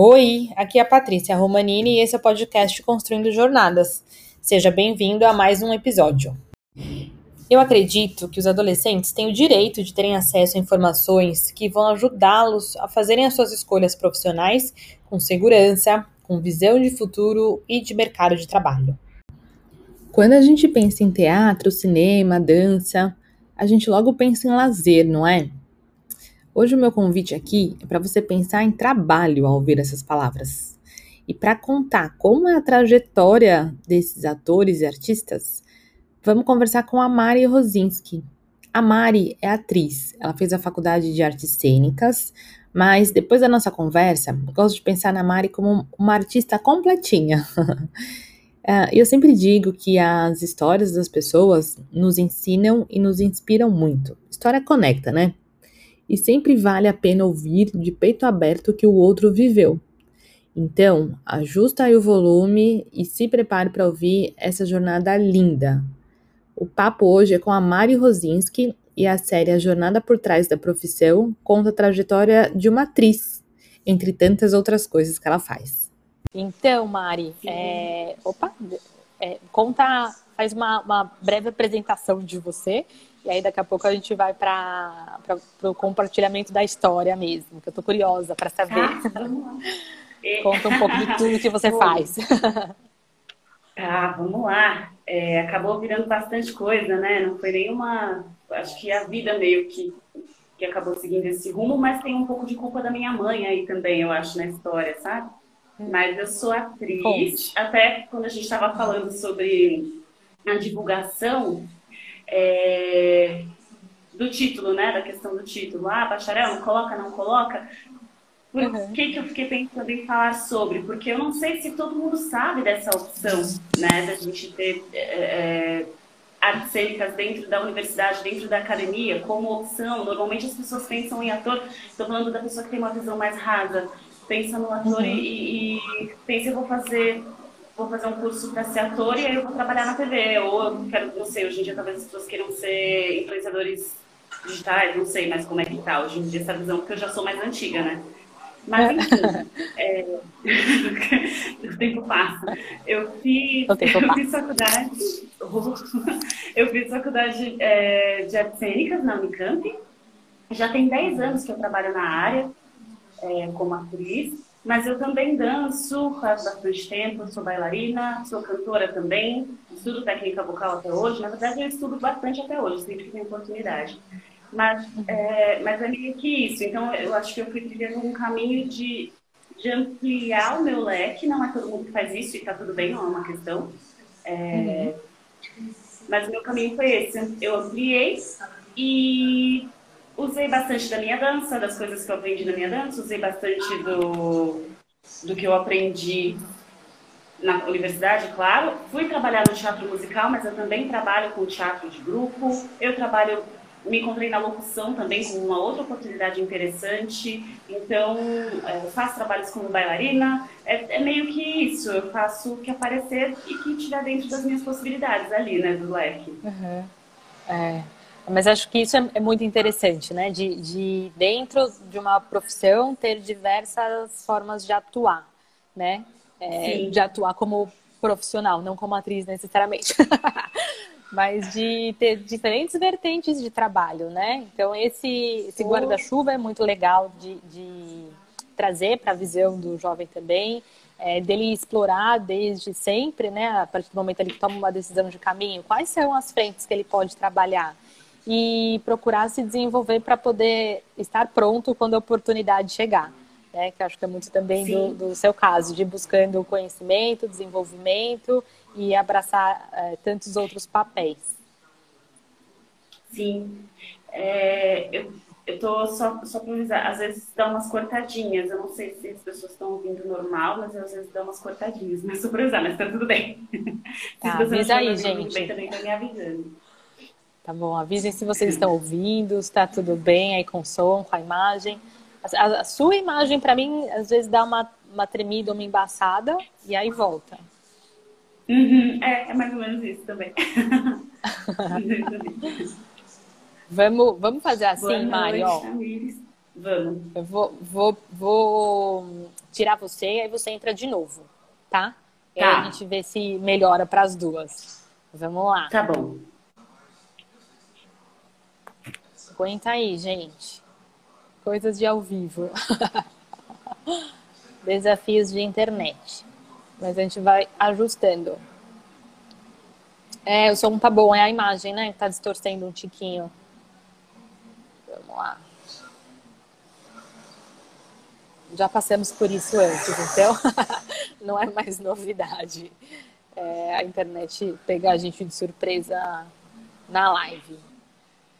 Oi, aqui é a Patrícia Romanini e esse é o podcast Construindo Jornadas. Seja bem-vindo a mais um episódio. Eu acredito que os adolescentes têm o direito de terem acesso a informações que vão ajudá-los a fazerem as suas escolhas profissionais com segurança, com visão de futuro e de mercado de trabalho. Quando a gente pensa em teatro, cinema, dança, a gente logo pensa em lazer, não é? Hoje o meu convite aqui é para você pensar em trabalho ao ouvir essas palavras. E para contar como é a trajetória desses atores e artistas, vamos conversar com a Mari Rosinski. A Mari é atriz, ela fez a faculdade de artes cênicas, mas depois da nossa conversa, eu gosto de pensar na Mari como uma artista completinha. É, eu sempre digo que as histórias das pessoas nos ensinam e nos inspiram muito. História conecta, né? E sempre vale a pena ouvir de peito aberto o que o outro viveu. Então, ajusta aí o volume e se prepare para ouvir essa jornada linda. O papo hoje é com a Mari Rosinski e a série A Jornada por Trás da Profissão conta a trajetória de uma atriz, entre tantas outras coisas que ela faz. Então, Mari, é... opa, é, conta, faz uma, uma breve apresentação de você e aí daqui a pouco a gente vai para o compartilhamento da história mesmo, que eu tô curiosa para saber. Ah, Conta um pouco de tudo que você faz. Ah, vamos lá. É, acabou virando bastante coisa, né? Não foi nenhuma. Acho que a vida meio que, que acabou seguindo esse rumo, mas tem um pouco de culpa da minha mãe aí também, eu acho, na história, sabe? Hum. Mas eu sou atriz. Até quando a gente estava falando sobre a divulgação, é, do título, né? Da questão do título. Ah, bacharel, não coloca, não coloca. Por uhum. que, que eu fiquei pensando em falar sobre? Porque eu não sei se todo mundo sabe dessa opção, né? Da gente ter é, é, artes cênicas dentro da universidade, dentro da academia, como opção. Normalmente as pessoas pensam em ator, estou falando da pessoa que tem uma visão mais rasa, pensa no ator uhum. e, e pensa, eu vou fazer vou fazer um curso para ser ator e aí eu vou trabalhar na TV. Ou eu quero, não sei, hoje em dia talvez as pessoas queiram ser influenciadores digitais, não sei mais como é que tá hoje em dia essa visão, porque eu já sou mais antiga, né? Mas enfim, é... o tempo passa. Eu fiz, eu fiz faculdade, eu fiz faculdade é, de artes cênicas na Unicamp. Já tem 10 anos que eu trabalho na área é, como atriz. Mas eu também danço faz bastante tempo, sou bailarina, sou cantora também, estudo técnica vocal até hoje. Na verdade, eu estudo bastante até hoje, sempre que tenho oportunidade. Mas é, mas é meio que isso. Então, eu acho que eu fui trilhando um caminho de, de ampliar o meu leque. Não é todo mundo que faz isso e tá tudo bem, não é uma questão. É, uhum. Mas o meu caminho foi esse. Eu ampliei e usei bastante da minha dança, das coisas que eu aprendi na minha dança, usei bastante do, do que eu aprendi na universidade, claro. Fui trabalhar no teatro musical, mas eu também trabalho com teatro de grupo. Eu trabalho, me encontrei na locução também com uma outra oportunidade interessante. Então, é, eu faço trabalhos como bailarina. É, é, meio que isso. Eu faço o que aparecer e que estiver dentro das minhas possibilidades ali, né, do leque. Uhum. É. Mas acho que isso é, é muito interessante, né? De, de, dentro de uma profissão ter diversas formas de atuar, né? É, de atuar como profissional, não como atriz necessariamente. Mas de ter diferentes vertentes de trabalho, né? Então esse, esse guarda-chuva é muito legal de, de trazer para a visão do jovem também. É, dele explorar desde sempre, né, a partir do momento ele toma uma decisão de caminho, quais são as frentes que ele pode trabalhar e procurar se desenvolver para poder estar pronto quando a oportunidade chegar. Né? Que acho que é muito também do, do, seu caso, de buscando conhecimento, desenvolvimento e abraçar é, tantos outros papéis. Sim. É, eu, eu tô só, só para avisar, às vezes dá umas cortadinhas. Eu não sei se as pessoas estão ouvindo normal, mas às vezes dá umas cortadinhas. Mas só para avisar, mas tá tudo bem. Tá, avisa aí, gente. Bem, também tá me avisando. Tá bom, avisem se vocês estão ouvindo, está tudo bem aí com o som, com a imagem. A, a sua imagem, para mim, às vezes dá uma, uma tremida, uma embaçada e aí volta. Uhum, é, é mais ou menos isso também. vamos, vamos fazer assim, Boa Mari, ó. Vamos. Eu vou, vou, vou tirar você e aí você entra de novo, tá? E Tá. aí a gente vê se melhora para as duas. Vamos lá. Tá bom. Aguenta aí, gente. Coisas de ao vivo. Desafios de internet. Mas a gente vai ajustando. É, o som tá bom, é a imagem, né? Tá distorcendo um tiquinho. Vamos lá. Já passamos por isso antes, então não é mais novidade. É, a internet pegar a gente de surpresa na live.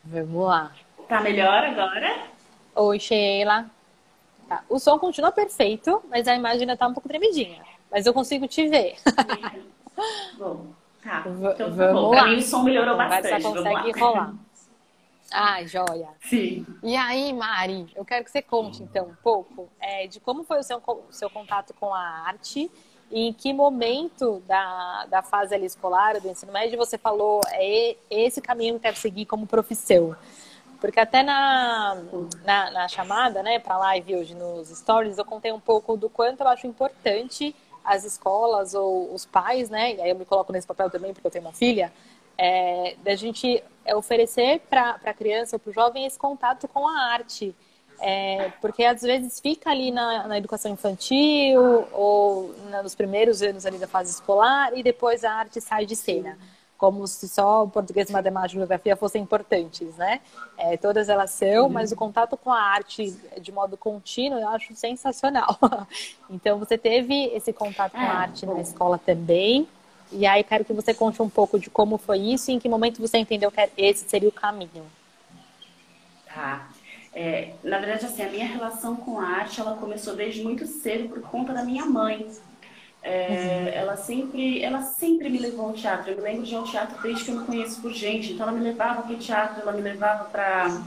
Vamos lá. Tá melhor agora? Oi, Sheila. Tá. O som continua perfeito, mas a imagem ainda tá um pouco tremidinha. Mas eu consigo te ver. bom, tá. Então tá vamos bom. lá. Pra mim o som melhorou Vai, bastante. Você Vamos lá. consegue rolar. Ai, joia. Sim. E aí, Mari, eu quero que você conte, então, um pouco é, de como foi o seu, o seu contato com a arte e em que momento da, da fase escolar, do ensino médio, você falou, é esse caminho que eu quero seguir como profissão. Porque até na, na, na chamada, né, para live hoje nos stories, eu contei um pouco do quanto eu acho importante as escolas ou os pais, né, e aí eu me coloco nesse papel também porque eu tenho uma filha, é, da gente oferecer para a criança ou para o jovem esse contato com a arte. É, porque às vezes fica ali na, na educação infantil ou na- nos primeiros anos ali da fase escolar e depois a arte sai de cena. Como se só o português, matemática e geografia fossem importantes, né? É, todas elas são, mas o contato com a arte de modo contínuo eu acho sensacional. Então você teve esse contato com a É, arte na bom. escola também. E aí quero que você conte um pouco de como foi isso e em que momento você entendeu que esse seria o caminho. Tá. É, na verdade, assim, a minha relação com a arte, ela começou desde muito cedo por conta da minha mãe. É, Ela sempre, ela sempre me levou ao teatro. Eu me lembro de ao teatro desde que eu me conheço por gente. Então, ela me levava para o teatro, ela me levava para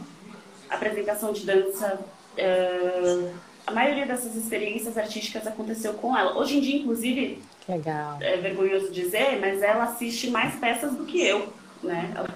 apresentação de dança. É, a maioria dessas experiências artísticas aconteceu com ela. Hoje em dia, inclusive, legal. é vergonhoso dizer, mas ela assiste mais peças do que eu, né? Ela,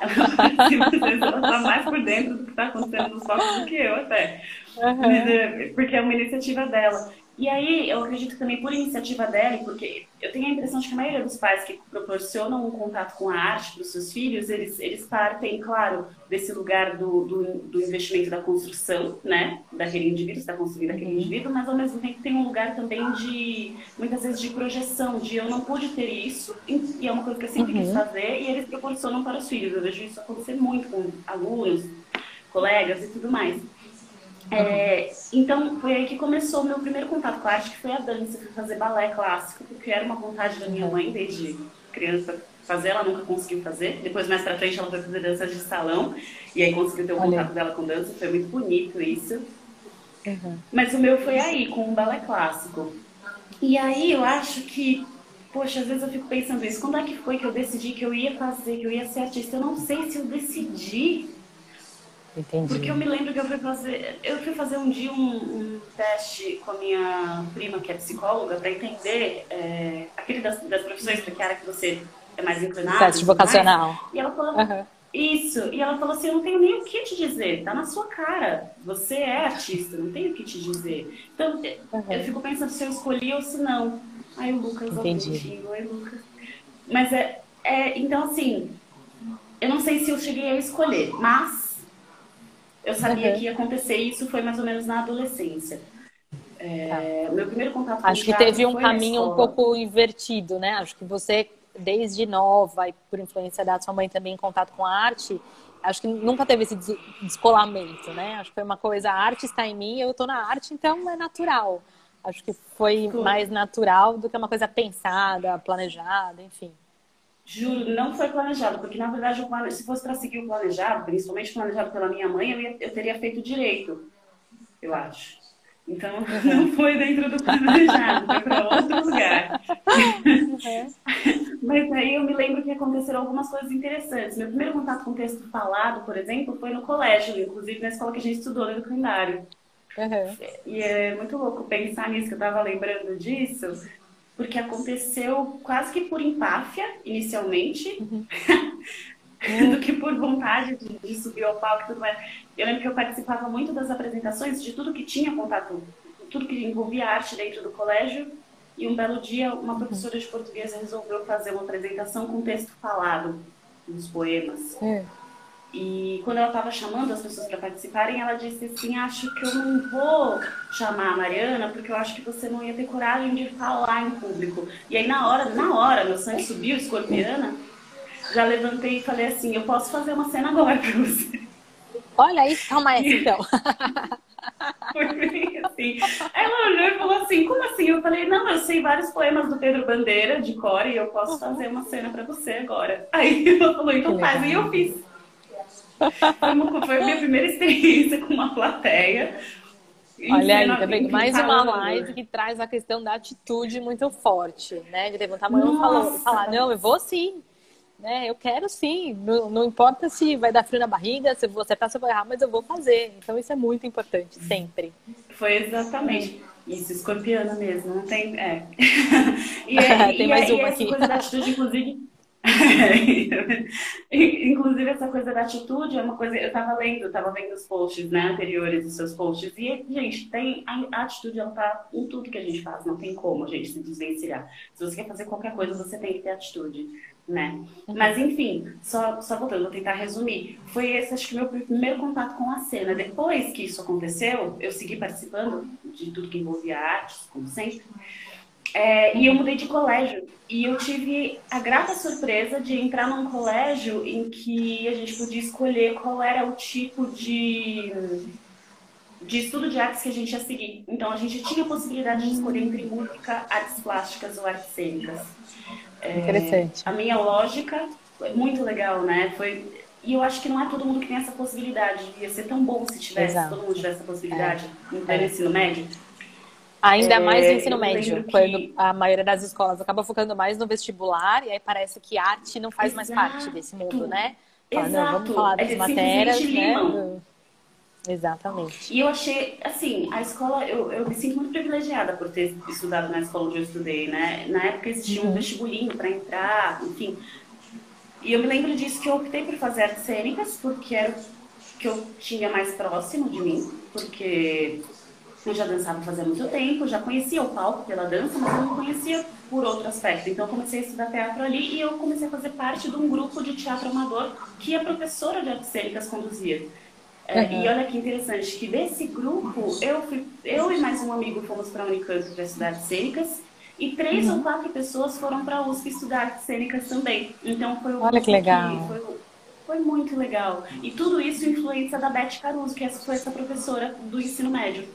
ela, às vezes ela tá mais por dentro do que está acontecendo nos palcos do que eu até. É, Porque é uma iniciativa dela. E aí, eu acredito também por iniciativa dela, porque eu tenho a impressão de que a maioria dos pais que proporcionam um contato com a arte para os seus filhos, eles, eles partem, claro, desse lugar do, do, do investimento da construção, né, daquele indivíduo, está construindo aquele indivíduo, mas ao mesmo tempo tem um lugar também de, muitas vezes, de projeção, de eu não pude ter isso, e é uma coisa que eu sempre quis fazer, e eles proporcionam para os filhos. Eu vejo isso acontecer muito com alunos, colegas e tudo mais. É, então, foi aí que começou o meu primeiro contato com a arte, que foi a dança. Eu fui fazer balé clássico, porque era uma vontade da minha mãe desde criança fazer, ela nunca conseguiu fazer. Depois, mais pra frente, ela foi fazer dança de salão, e aí conseguiu ter o Olha. contato dela com dança, foi muito bonito isso. Mas o meu foi aí, com o balé clássico. E aí eu acho que, poxa, às vezes eu fico pensando isso, quando é que foi que eu decidi que eu ia fazer, que eu ia ser artista? Eu não sei se eu decidi Entendi. porque eu me lembro que eu fui fazer, eu fui fazer um dia um, um teste com a minha prima, que é psicóloga, para entender é, aquele das, das profissões para que área que você é mais inclinado. Teste mais. vocacional. E ela falou, Aham. isso, e ela falou assim, eu não tenho nem o que te dizer, tá na sua cara. Você é artista, não tenho o que te dizer. Então, eu fico pensando se eu escolhi ou se não. Aí o Lucas, ó, Entendi. oi Lucas. Mas é, é, então assim, eu não sei se eu cheguei a escolher, mas eu sabia Uhum. que ia acontecer e isso foi mais ou menos na adolescência. É, o meu primeiro contato com Tá. Acho que teve um caminho um pouco invertido, né? Acho que você, desde nova e por influência da sua mãe também em contato com a arte, acho que nunca teve esse des- descolamento, né? Acho que foi uma coisa, a arte está em mim, eu estou na arte, então é natural. Acho que foi Foi. mais natural do que uma coisa pensada, planejada, enfim. Juro, não foi planejado, porque na verdade plane- se fosse para seguir o planejado, principalmente planejado pela minha mãe, eu, ia- eu teria feito direito, eu acho. Então não foi dentro do planejado, foi para outro lugar. Mas aí eu me lembro que aconteceram algumas coisas interessantes. Meu primeiro contato com texto falado, por exemplo, foi no colégio, inclusive na escola que a gente estudou, no calendário. Uhum. E é muito louco pensar nisso, que eu tava lembrando disso, porque aconteceu quase que por empáfia, inicialmente, do que por vontade de, de subir ao palco e tudo mais. eu lembro que eu participava muito das apresentações de tudo que tinha contato, tudo que envolvia arte dentro do colégio. E um belo dia, uma professora de português resolveu fazer uma apresentação com texto falado, nos poemas. É. E quando ela estava chamando as pessoas para participarem, ela disse assim: Acho que eu não vou chamar a Mariana, porque eu acho que você não ia ter coragem de falar em público. E aí, na hora, na hora, meu sangue subiu, escorpiana, já levantei e falei assim: Eu posso fazer uma cena agora para você. Olha aí, calma aí, então. Foi bem assim. Ela olhou e falou assim: Como assim? Eu falei: Não, eu sei vários poemas do Pedro Bandeira de cor e eu posso fazer uma cena para você agora. Aí ela falou: Então faz. E eu fiz. Foi, uma, foi a minha primeira experiência com uma plateia. Olha aí, tá vendo? Mais uma live que traz a questão da atitude muito forte, né? De levantar a mão e falar, não, eu vou sim. Né? Eu quero sim. Não, não, importa se vai dar frio na barriga, se eu vou acertar, se eu vou errar, mas eu vou fazer. Então isso é muito importante, sempre. Foi exatamente. Isso, escorpiana mesmo, não tem. É. e, tem e, mais e, uma aqui. Essa coisa da atitude, inclusive, Inclusive, essa coisa da atitude é uma coisa. Eu tava lendo, tava vendo os posts né, anteriores dos seus posts. E, gente, tem a, atitude, ela tá em tudo que a gente faz. Não tem como a gente se desvencilhar. Se você quer fazer qualquer coisa, você tem que ter atitude. Né? Mas enfim, só, só voltando, vou tentar resumir. Foi esse, acho que, meu primeiro contato com a cena. Depois que isso aconteceu, eu segui participando de tudo que envolvia artes, como sempre. É, e eu mudei de colégio. E eu tive a grata surpresa de entrar num colégio em que a gente podia escolher qual era o tipo de, de estudo de artes que a gente ia seguir. Então a gente tinha a possibilidade de escolher entre música, artes plásticas ou artes cênicas. É, Interessante. A minha lógica, muito legal, né? Foi, e eu acho que não é todo mundo que tem essa possibilidade. Ia ser tão bom se tivesse, Exato. todo mundo tivesse essa possibilidade é. no é. ensino médio. Ainda é, mais no ensino médio, que... quando a maioria das escolas acaba focando mais no vestibular e aí parece que arte não faz Exato. mais parte desse mundo, né? Fala, Exato. Não, vamos falar das é matérias, né? Exatamente. E eu achei, assim, a escola, eu, eu me sinto muito privilegiada por ter estudado na escola onde eu estudei, né? Na época existia um uhum. vestibulinho para entrar, enfim. E eu me lembro disso que eu optei por fazer artes cênicas, porque era o que eu tinha mais próximo de mim, porque eu já dançava fazia muito tempo, já conhecia o palco pela dança, mas eu não conhecia por outro aspecto. Então eu comecei a estudar teatro ali e eu comecei a fazer parte de um grupo de teatro amador que a professora de artes cênicas conduzia. É, uhum. E olha que interessante, que desse grupo, eu, fui, eu e mais um amigo fomos para a Unicamp para estudar artes cênicas e três uhum. ou quatro pessoas foram para a USP estudar artes cênicas também. Então foi o Olha que legal. Que foi, foi muito legal. E tudo isso influência da Beth Caruso, que foi essa professora do ensino médio.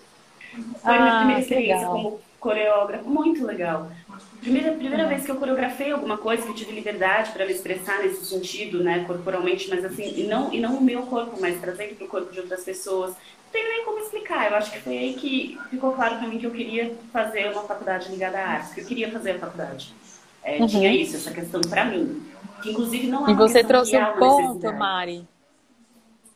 Foi ah, minha primeira experiência legal. como coreógrafa, muito legal. Primeira, primeira vez que eu coreografei alguma coisa, que tive liberdade para me expressar nesse sentido, né, corporalmente, mas assim, e não, e não o meu corpo, mas trazendo para o corpo de outras pessoas. Não tenho nem como explicar. Eu acho que foi aí que ficou claro para mim que eu queria fazer uma faculdade ligada à arte, que eu queria fazer a faculdade. É, uhum. Tinha isso, essa questão para mim. Que inclusive não é E você trouxe um ponto, Mari.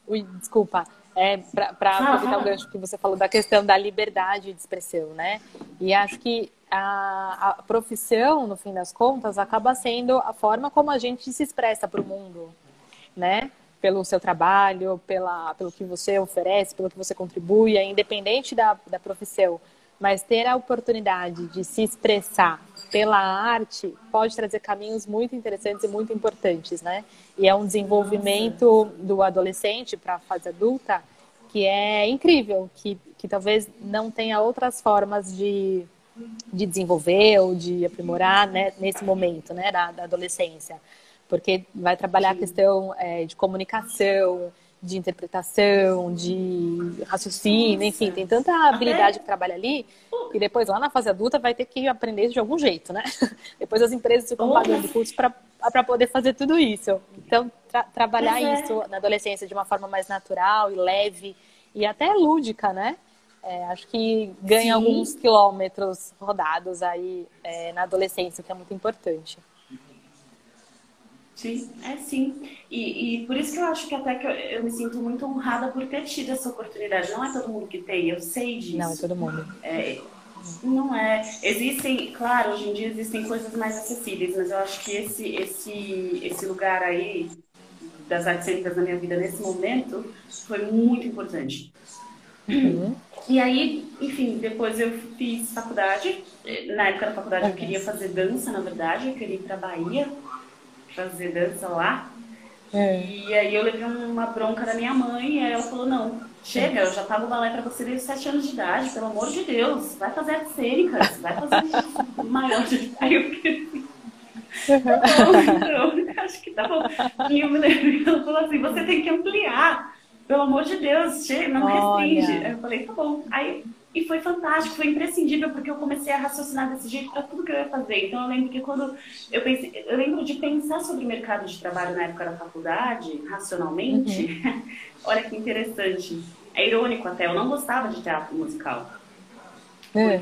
Ui, desculpa é, para aproveitar o gancho que você falou da questão da liberdade de expressão, né? E acho que a, a, profissão, no fim das contas, acaba sendo a forma como a gente se expressa para o mundo, né? Pelo seu trabalho, pela, pelo que você oferece, pelo que você contribui, é independente da, da profissão. Mas ter a oportunidade de se expressar pela arte pode trazer caminhos muito interessantes e muito importantes, né? E é um desenvolvimento do adolescente para a fase adulta que é incrível, que, que talvez não tenha outras formas de, de desenvolver ou de aprimorar né, nesse momento né, da, da adolescência. Porque vai trabalhar a questão é, de comunicação, de interpretação, de raciocínio, enfim, tem tanta habilidade que trabalha ali, e depois lá na fase adulta vai ter que aprender de algum jeito, né? depois as empresas ficam pagando cursos para poder fazer tudo isso. Então, tra trabalhar é. isso na adolescência de uma forma mais natural e leve e até lúdica, né? É, acho que ganha Sim. alguns quilômetros rodados aí é, na adolescência, que é muito importante. Sim, é sim. E, e por isso que eu acho que até que eu, eu, me sinto muito honrada por ter tido essa oportunidade. Não é todo mundo que tem, eu sei disso. Não, é todo mundo. É, não é. Existem, claro, hoje em dia existem coisas mais acessíveis, mas eu acho que esse, esse, esse lugar aí das artes cênicas na minha vida nesse momento foi muito importante. Uhum. E aí, enfim, depois eu fiz faculdade. Na época da faculdade eu queria fazer dança, na verdade, eu queria ir pra Bahia fazer dança lá. É. E aí eu levei uma bronca da minha mãe e aí ela falou, não, chega, eu já pago balé pra você desde 7 anos de idade, pelo amor de Deus, vai fazer artes cênicas, vai fazer maior de Aí eu fiquei tá bom, então, acho que tá bom. E eu me lembro ela falou assim, você tem que ampliar pelo amor de Deus, chega, não restringe. Aí eu falei, tá bom. Aí, e foi fantástico, foi imprescindível, porque eu comecei a raciocinar desse jeito para tudo que eu ia fazer. Então eu lembro que quando eu pensei, eu lembro de pensar sobre o mercado de trabalho na época da faculdade, racionalmente. Uhum. Olha que interessante. É irônico até, eu não gostava de teatro musical. É.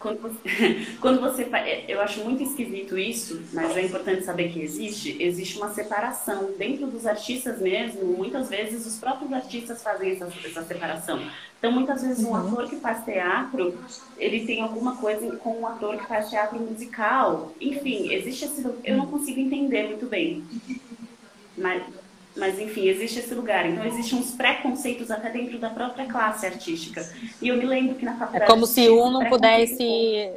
Quando você, quando você. Eu acho muito esquisito isso, mas é importante saber que existe. Existe uma separação. Dentro dos artistas mesmo, muitas vezes os próprios artistas fazem essa, essa separação. Então, muitas vezes, um uhum. ator que faz teatro, ele tem alguma coisa com um ator que faz teatro musical. Enfim, existe esse. Eu não consigo entender muito bem. Mas, mas, enfim, existe esse lugar. Então, existem uns preconceitos até dentro da própria classe artística. E eu me lembro que na faculdade. É como se um não pudesse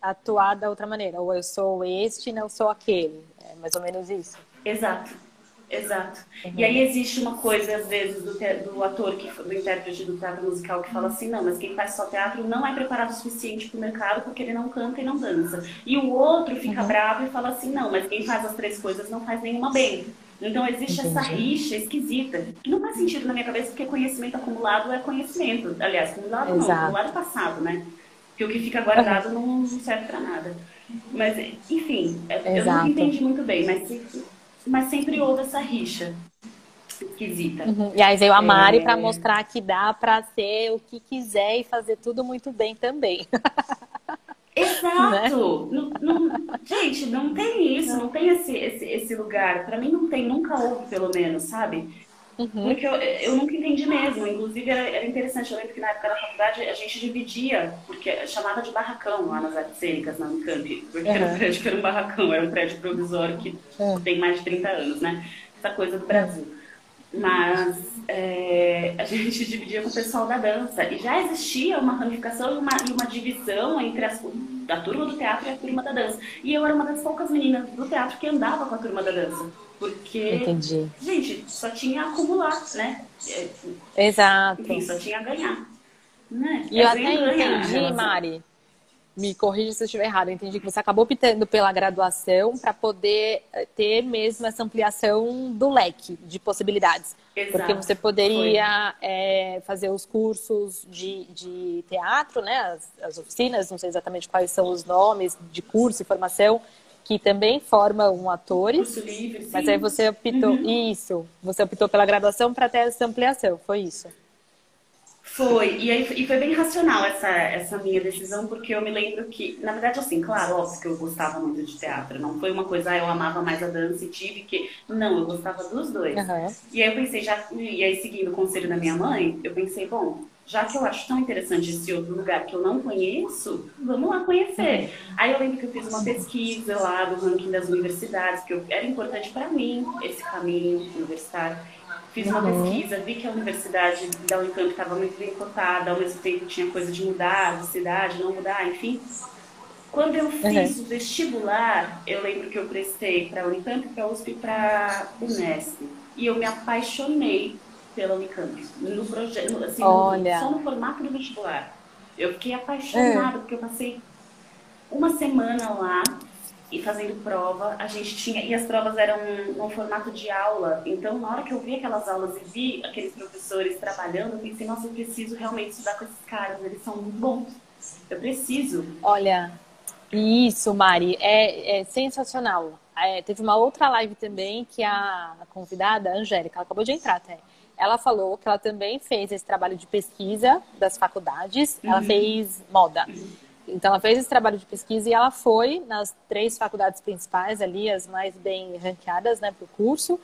atuar da outra maneira. Ou eu sou este, não sou aquele. É mais ou menos isso. Exato. Exato. Uhum. E aí existe uma coisa, às vezes, do, te, do ator, que, do intérprete do teatro musical, que fala assim, não, mas quem faz só teatro não é preparado o suficiente para o mercado porque ele não canta e não dança. E o outro fica uhum. bravo e fala assim, não, mas quem faz as três coisas não faz nenhuma bem. Então existe Entendi. essa rixa esquisita, que não faz sentido na minha cabeça, porque conhecimento acumulado é conhecimento. Aliás, acumulado Exato. não, acumulado é passado, né? Porque o que fica guardado uhum. não serve para nada. Mas, enfim, é, eu não entendi muito bem, mas, mas sempre houve essa rixa esquisita. Uhum. E aí veio a Mari é... para mostrar que dá para ser o que quiser e fazer tudo muito bem também. Exato! Né? Não, não, gente, não tem isso, não tem esse, esse, esse lugar. Para mim não tem, nunca houve, pelo menos, sabe? Uhum. Porque eu, eu nunca entendi mesmo. Inclusive, era, era, interessante. Eu lembro que na época da faculdade a gente dividia, porque chamava de barracão lá nas artes cênicas, na Unicamp. Porque uhum. era um prédio que era um barracão, era um prédio provisório que uhum. tem mais de 30 anos, né? Essa coisa do Brasil. Mas é, a gente dividia com o pessoal da dança. E já existia uma ramificação e uma, uma divisão entre as, a turma do teatro e a turma da dança. E eu era uma das poucas meninas do teatro que andava com a turma da dança. Porque, Entendi. gente, só tinha a acumular, né? É, Exato. Enfim, só tinha a ganhar. Né? E é eu até entendi, Mari me corrija se eu estiver errado, eu entendi que você acabou optando pela graduação para poder eh, ter mesmo essa ampliação do leque de possibilidades. Exato. Porque você poderia é, fazer os cursos de, de teatro, né? As, as, oficinas, não sei exatamente quais são os nomes de curso e formação, que também formam atores. Curso livre, sim. Mas aí você optou, uhum. isso, você optou pela graduação para ter essa ampliação, foi isso? Foi, e, aí, e foi bem racional essa, essa minha decisão, porque eu me lembro que, na verdade, assim, claro, óbvio que eu gostava muito de teatro, não foi uma coisa, ah, eu amava mais a dança e tive que. Não, eu gostava dos dois. Uhum. E aí eu pensei, já, e aí seguindo o conselho da minha mãe, eu pensei, bom, já que eu acho tão interessante esse outro lugar que eu não conheço, vamos lá conhecer. Aí eu lembro que eu fiz uma pesquisa lá do ranking das universidades, que eu, era importante para mim esse caminho universitário. Fiz uma uhum. pesquisa, vi que a universidade da Unicamp estava muito bem cotada, ao mesmo tempo tinha coisa de mudar de cidade, não mudar, enfim. Quando eu fiz uhum. o vestibular, eu lembro que eu prestei para a Unicamp, para a USP e para a Unesp. E eu me apaixonei pela Unicamp, no projeto, assim, Olha. só no formato do vestibular. Eu fiquei apaixonada, é. porque eu passei uma semana lá e fazendo prova, a gente tinha. E as provas eram no formato de aula. Então, na hora que eu vi aquelas aulas e vi aqueles professores trabalhando, eu pensei, nossa, eu preciso realmente estudar com esses caras, eles são muito bons. Eu preciso. Olha, isso, Mari, é, é sensacional. É, teve uma outra live também que a, convidada, a Angélica, ela acabou de entrar até. Ela falou que ela também fez esse trabalho de pesquisa das faculdades. Ela uhum. fez moda. Uhum. Então, ela fez esse trabalho de pesquisa e ela foi nas três faculdades principais ali, as mais bem ranqueadas, né, para o curso,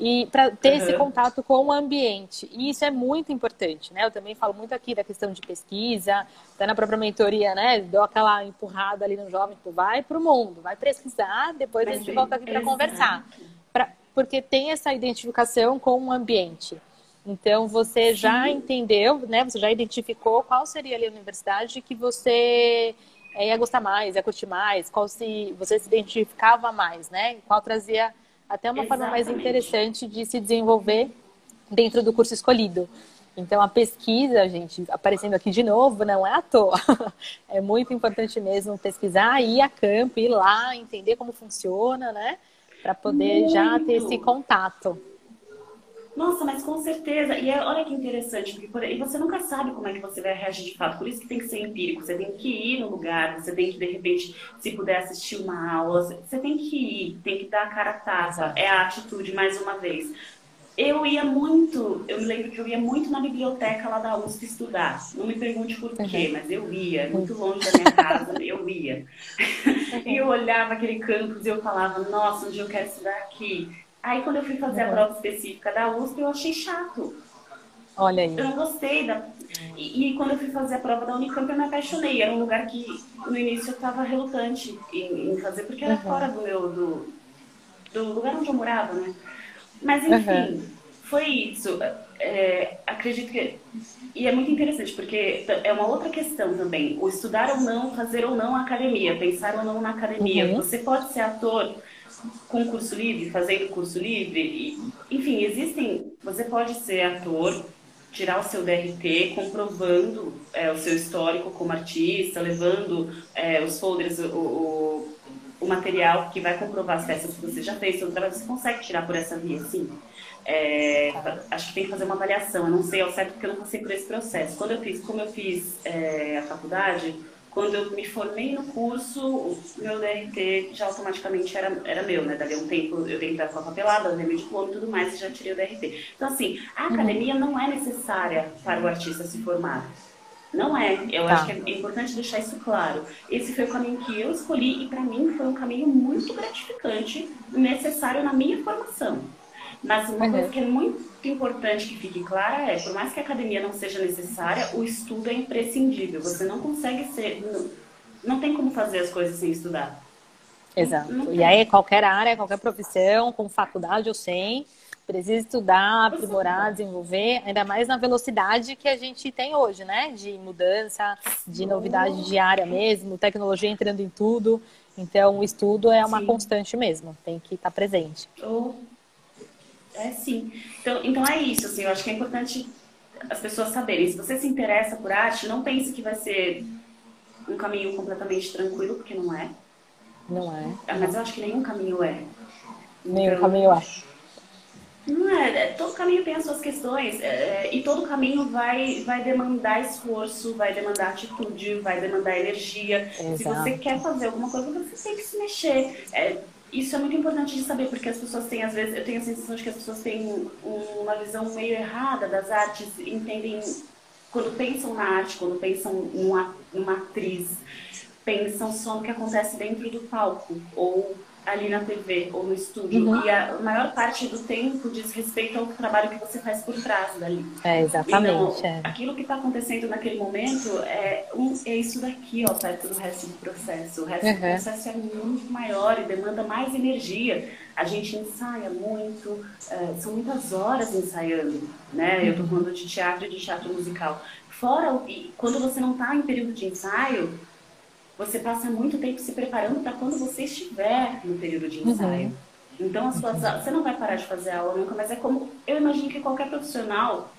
e para ter uhum. esse contato com o ambiente. E isso é muito importante, né? Eu também falo muito aqui da questão de pesquisa, até na própria mentoria, né? Deu aquela empurrada ali no jovem, tu vai para o mundo, vai pesquisar, depois Mas a gente volta aqui para conversar. porque tem essa identificação com o ambiente. Então você já Sim. entendeu, né? Você já identificou qual seria ali a universidade que você é, ia gostar mais, ia curtir mais, qual se você se identificava mais, né? Qual trazia até uma Exatamente. forma mais interessante de se desenvolver dentro do curso escolhido. Então, a pesquisa, gente, aparecendo aqui de novo, não é à toa. É muito importante mesmo pesquisar, ir a campo, ir lá, entender como funciona, né? Para poder muito. já ter esse contato. Nossa, mas com certeza. E é, olha que interessante, porque por, e você nunca sabe como é que você vai reagir de fato. Por isso que tem que ser empírico. Você tem que ir no lugar, você tem que, de repente, se puder assistir uma aula, você tem que ir, tem que dar a cara a tapa. É a atitude, mais uma vez. Eu ia muito, eu me lembro que eu ia muito na biblioteca lá da USP estudar. Não me pergunte por quê, uhum. mas eu ia, muito longe da minha casa, eu ia. e eu olhava aquele campus e eu falava, nossa, onde eu quero estudar aqui? Aí quando eu fui fazer a uhum. prova específica da USP, eu achei chato. Olha aí. Eu não gostei da. E, e, quando eu fui fazer a prova da Unicamp, eu me apaixonei. Era um lugar que no início eu estava relutante em, em, fazer, porque era uhum. fora do meu. Do, do lugar onde eu morava, né? Mas enfim, uhum. foi isso. É, acredito que. E é muito interessante, porque é uma outra questão também. O estudar ou não, fazer ou não a academia, pensar ou não na academia. Uhum. Você pode ser ator com curso livre, fazendo curso livre. E, enfim, existem. Você pode ser ator, tirar o seu DRT, comprovando é, o seu histórico como artista, levando é, os folders, o, o, o, material que vai comprovar as peças que você já fez, seu trabalho, você consegue tirar por essa via, sim. É, acho que tem que fazer uma avaliação. Eu não sei ao certo porque eu não passei por esse processo. Quando eu fiz, como eu fiz é, a faculdade, quando eu me formei no curso, o meu DRT já automaticamente era, era meu, né? Dali a um tempo eu dei com a papelada, dei meu diploma e tudo mais, e já tirei o DRT. Então, assim, a uhum. academia não é necessária para o artista se formar. Não é. Eu tá. acho que é importante deixar isso claro. Esse foi o caminho que eu escolhi e, para mim, foi um caminho muito gratificante, necessário na minha formação. Mas uma uhum. coisa que é muito importante que fique clara é, por mais que a academia não seja necessária, o estudo é imprescindível. Você não consegue ser, não, não tem como fazer as coisas sem estudar. Exato. Não, não e aí qualquer área, qualquer profissão, com faculdade ou sem, precisa estudar, aprimorar, desenvolver, ainda mais na velocidade que a gente tem hoje, né? De mudança, de novidade diária mesmo, tecnologia entrando em tudo. Então, o estudo é uma Sim. constante mesmo, tem que estar presente. É sim. Então, então é isso, assim, eu acho que é importante as pessoas saberem. Se você se interessa por arte, não pense que vai ser um caminho completamente tranquilo, porque não é. Não é. Ah, mas eu acho que nenhum caminho é. Nenhum então, caminho é. Não é, é, todo caminho tem as suas questões é, e todo caminho vai, vai demandar esforço, vai demandar atitude, vai demandar energia. Exato. Se você quer fazer alguma coisa, você tem que se mexer. É, isso é muito importante de saber, porque as pessoas têm, às vezes, eu tenho a sensação de que as pessoas têm uma visão meio errada das artes, entendem, quando pensam na arte, quando pensam numa, numa atriz, pensam só no que acontece dentro do palco, ou ali na TV ou no estúdio. Uhum. E a maior parte do tempo diz respeito ao trabalho que você faz por trás dali. É, exatamente. Então, é. Aquilo que está acontecendo naquele momento é, um, é isso daqui, ó, perto do resto do processo. O resto uhum. do processo é muito maior e demanda mais energia. A gente ensaia muito, é, são muitas horas ensaiando, né? Uhum. Eu estou falando de teatro e de teatro musical. Fora, quando você não está em período de ensaio, você passa muito tempo se preparando para quando você estiver no período de uhum. ensaio. Uhum. Então, as suas, você não vai parar de fazer aula nunca, mas é como. Eu imagino que qualquer profissional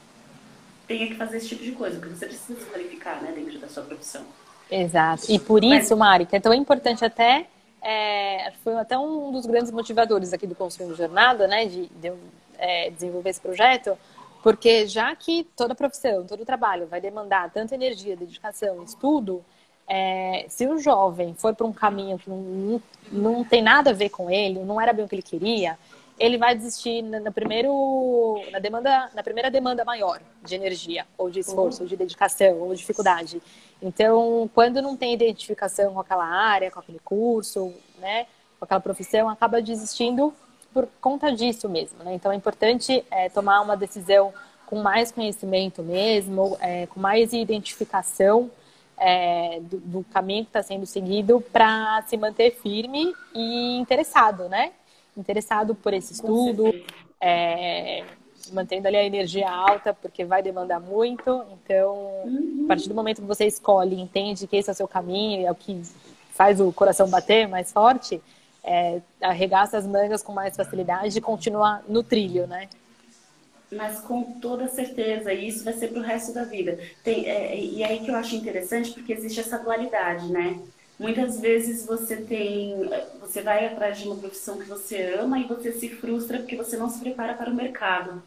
tenha que fazer esse tipo de coisa, porque você precisa se qualificar né, dentro da sua profissão. Exato. E por isso, Mari, que é tão importante até. É, foi até um dos grandes motivadores aqui do Construindo Jornada, né, de, de é, desenvolver esse projeto, porque já que toda profissão, todo trabalho vai demandar tanta energia, dedicação, estudo, é, se o jovem for para um caminho que não, não tem nada a ver com ele, não era bem o que ele queria, ele vai desistir na, primeiro, na, demanda, na primeira demanda maior de energia, ou de esforço, uhum. ou de dedicação, ou dificuldade. Então, quando não tem identificação com aquela área, com aquele curso, né, com aquela profissão, acaba desistindo por conta disso mesmo. Né? Então, é importante é, tomar uma decisão com mais conhecimento mesmo, é, com mais identificação é, do, do, caminho que está sendo seguido para se manter firme e interessado, né? interessado por esse estudo, é, mantendo ali a energia alta, porque vai demandar muito. Então, uhum. a partir do momento que você escolhe, entende que esse é o seu caminho, é o que faz o coração bater mais forte, é, arregaça as mangas com mais facilidade e continua no trilho, né? Mas com toda certeza, e isso vai ser para o resto da vida. Tem, é, e aí que eu acho interessante, porque existe essa dualidade, né? Muitas vezes você tem, você vai atrás de uma profissão que você ama e você se frustra porque você não se prepara para o mercado.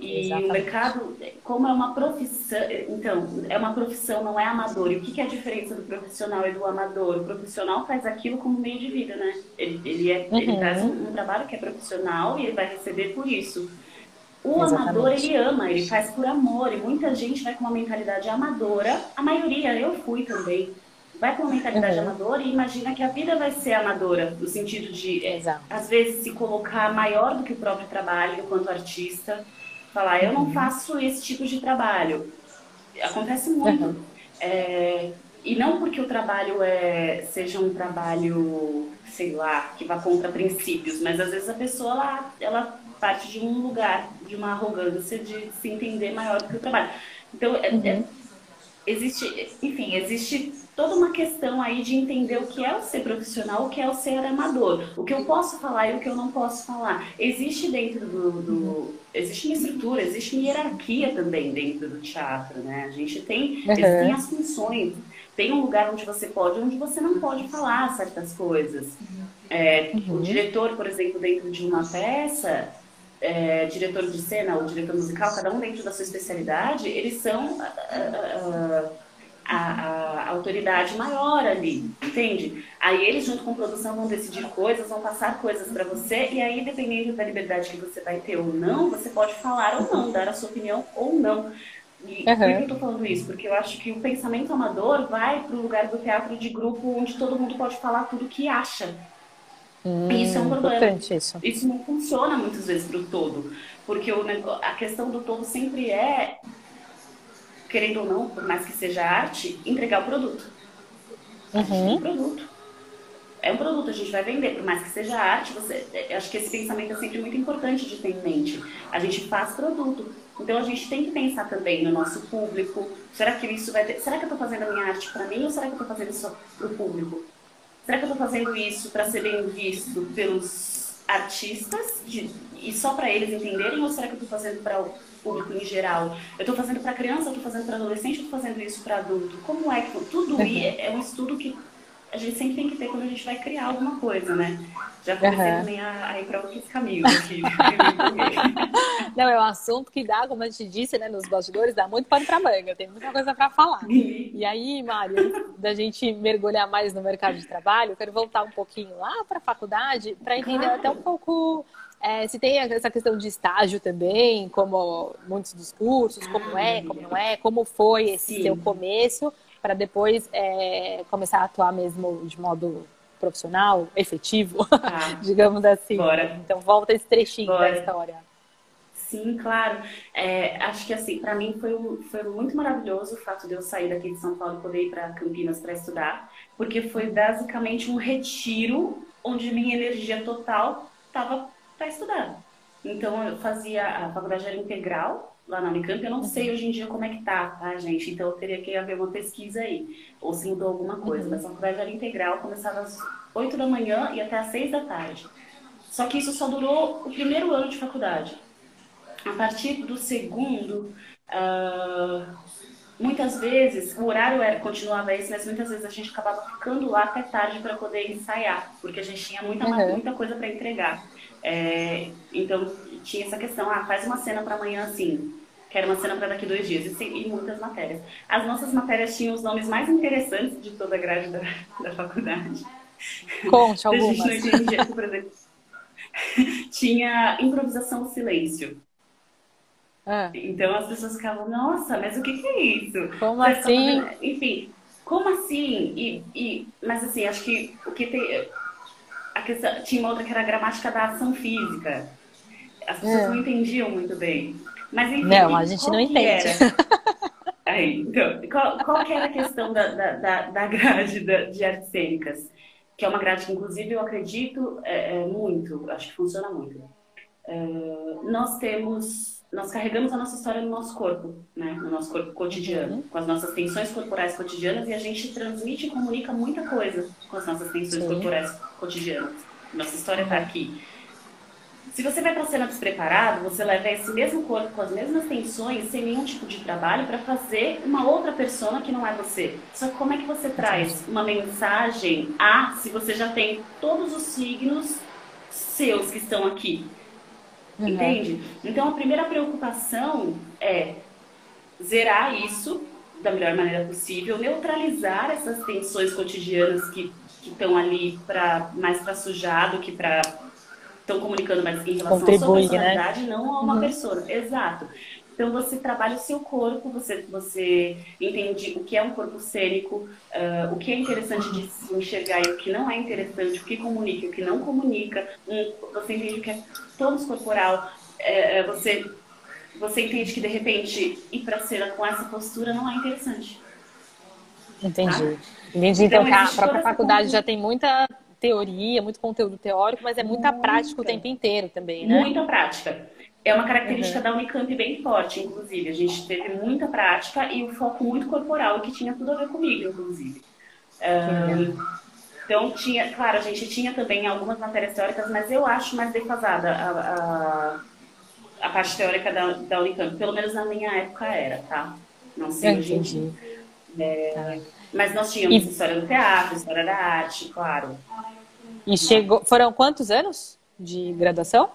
E Exatamente. o mercado, como é uma profissão, então, é uma profissão, não é amador. E o que é a diferença do profissional e do amador? O profissional faz aquilo como meio de vida, né? Ele, ele, é, uhum. ele faz um, um, trabalho que é profissional e ele vai receber por isso. O Exatamente. amador, ele ama, ele faz por amor. E muita gente vai com uma mentalidade amadora. A maioria, eu fui também. Vai com uma mentalidade uhum. amadora e imagina que a vida vai ser amadora, no sentido de, Exato. às vezes, se colocar maior do que o próprio trabalho enquanto artista falar, eu não uhum. faço esse tipo de trabalho. Acontece muito. Uhum. É, e não porque o trabalho é, seja um trabalho, sei lá, que vá contra princípios, mas às vezes a pessoa ela, ela parte de um lugar, de uma arrogância de se entender maior do que o trabalho. Então, é, é uhum. é, existe, enfim, existe toda uma questão aí de entender o que é o ser profissional, o que é o ser amador, o que eu posso falar e o que eu não posso falar. Existe dentro do, do existe uma estrutura, existe uma hierarquia também dentro do teatro, né? A gente tem, uhum. tem as funções, tem um lugar onde você pode, onde você não pode falar certas coisas. É, uhum. O diretor, por exemplo, dentro de uma peça, é, diretor de cena ou diretor musical, cada um dentro da sua especialidade, eles são uh, uh, uh, a, a, autoridade maior ali, entende? Aí eles, junto com a produção, vão decidir coisas, vão passar coisas para você, e aí, dependendo da liberdade que você vai ter ou não, você pode falar ou não, dar a sua opinião ou não. E uhum. por que eu tô falando isso? Porque eu acho que o pensamento amador vai para o lugar do teatro de grupo onde todo mundo pode falar tudo o que acha. Hum, isso é um problema. Isso. isso não funciona muitas vezes para o todo. Porque o, a questão do todo sempre é querendo ou não, por mais que seja arte, entregar o produto. Uhum. Um produto. É um produto, a gente vai vender, por mais que seja arte, você, acho que esse pensamento é sempre muito importante de ter em mente. A gente faz produto. Então a gente tem que pensar também no nosso público. Será que isso vai ter. Será que eu estou fazendo a minha arte para mim ou será que eu estou fazendo isso para o público? Será que eu estou fazendo isso para ser bem visto pelos artistas de, e só para eles entenderem ou será que eu estou fazendo para o público em geral. Eu estou fazendo para criança, eu estou fazendo para adolescente, eu estou fazendo isso para adulto. Como é que tudo uhum. é, é um estudo que a gente sempre tem que ter quando a gente vai criar alguma coisa, né? Já comecei uhum. também a, a ir para outros caminhos aqui. Não, é um assunto que dá, como a gente disse, né, nos bastidores, dá muito pano para manga, tem muita coisa para falar. E aí, Mário, da gente mergulhar mais no mercado de trabalho, eu quero voltar um pouquinho lá para a faculdade para entender claro. até um pouco é, se tem essa questão de estágio também, como muitos dos cursos, como é, como não é, como foi esse Sim. seu começo, para depois é, começar a atuar mesmo de modo profissional, efetivo, ah, digamos assim. Bora. Então volta esse trechinho bora. da história. Sim, claro. É, acho que assim, para mim foi, foi muito maravilhoso o fato de eu sair daqui de São Paulo e poder ir para Campinas para estudar, porque foi basicamente um retiro onde minha energia total estava para estudar. Então eu fazia a faculdade era integral lá na Unicamp. Eu não sei hoje em dia como é que tá, tá, gente? Então eu teria que haver uma pesquisa aí, ou se mudou alguma coisa. Uhum. Mas a faculdade era integral, começava às 8 da manhã e até às 6 da tarde. Só que isso só durou o primeiro ano de faculdade. A partir do segundo, uh, muitas vezes, o horário era, continuava esse, mas muitas vezes a gente acabava ficando lá até tarde para poder ensaiar, porque a gente tinha muita, uhum. muita coisa para entregar. É, então, tinha essa questão, ah, faz uma cena para amanhã assim, quero uma cena para daqui dois dias, e, e, muitas matérias. As nossas matérias tinham os nomes mais interessantes de toda a grade da, da faculdade. Conte algumas. Dia, por exemplo, tinha improvisação do silêncio. Ah. Então as pessoas ficavam, nossa, mas o que, que é isso? Como assim? Enfim, como assim? E, e, mas assim, acho que o que tem a questão, tinha uma outra que era a gramática da ação física. As pessoas é. não entendiam muito bem. Mas enfim, não, a gente não entende. Aí, então, qual, qual que era a questão da, da, da, da grade de artes cênicas? que é uma grade que, inclusive, eu acredito é, é muito, acho que funciona muito. É, nós temos, nós carregamos a nossa história no nosso corpo, né? no nosso corpo cotidiano, uhum. com as nossas tensões corporais cotidianas e a gente transmite e comunica muita coisa com as nossas tensões Sim. corporais cotidianas. Nossa história está aqui. Se você vai para a cena despreparado, você leva esse mesmo corpo com as mesmas tensões, sem nenhum tipo de trabalho, para fazer uma outra pessoa que não é você. Só que como é que você traz uma mensagem a se você já tem todos os signos seus que estão aqui? Uhum. Entende? Então a primeira preocupação é zerar isso da melhor maneira possível, neutralizar essas tensões cotidianas que estão ali para mais para sujar do que para estão comunicando mais em relação Contribui, à sua personalidade, né? não a uma uhum. pessoa. Exato. Então você trabalha o seu corpo, você, você entende o que é um corpo cênico, uh, o que é interessante de se enxergar e o que não é interessante, o que comunica e o que não comunica. Um, você entende o que é tônus corporal, uh, você, você entende que de repente ir para a cena com essa postura não é interessante. Entendi. Tá? Entendi. Então, então a própria faculdade já tem muita teoria, muito conteúdo teórico, mas é muita, muita. prática o tempo inteiro também, né? Muita prática. É uma característica uhum. da Unicamp bem forte, inclusive. A gente teve muita prática e um foco muito corporal, que tinha tudo a ver comigo, inclusive. Um, então, tinha, claro, a gente tinha também algumas matérias teóricas, mas eu acho mais defasada a, a, a parte teórica da, da Unicamp. Pelo menos na minha época era, tá? Não sei em dia. É, tá. Mas nós tínhamos e... história do teatro, história da arte, claro. E chegou. Foram quantos anos de graduação?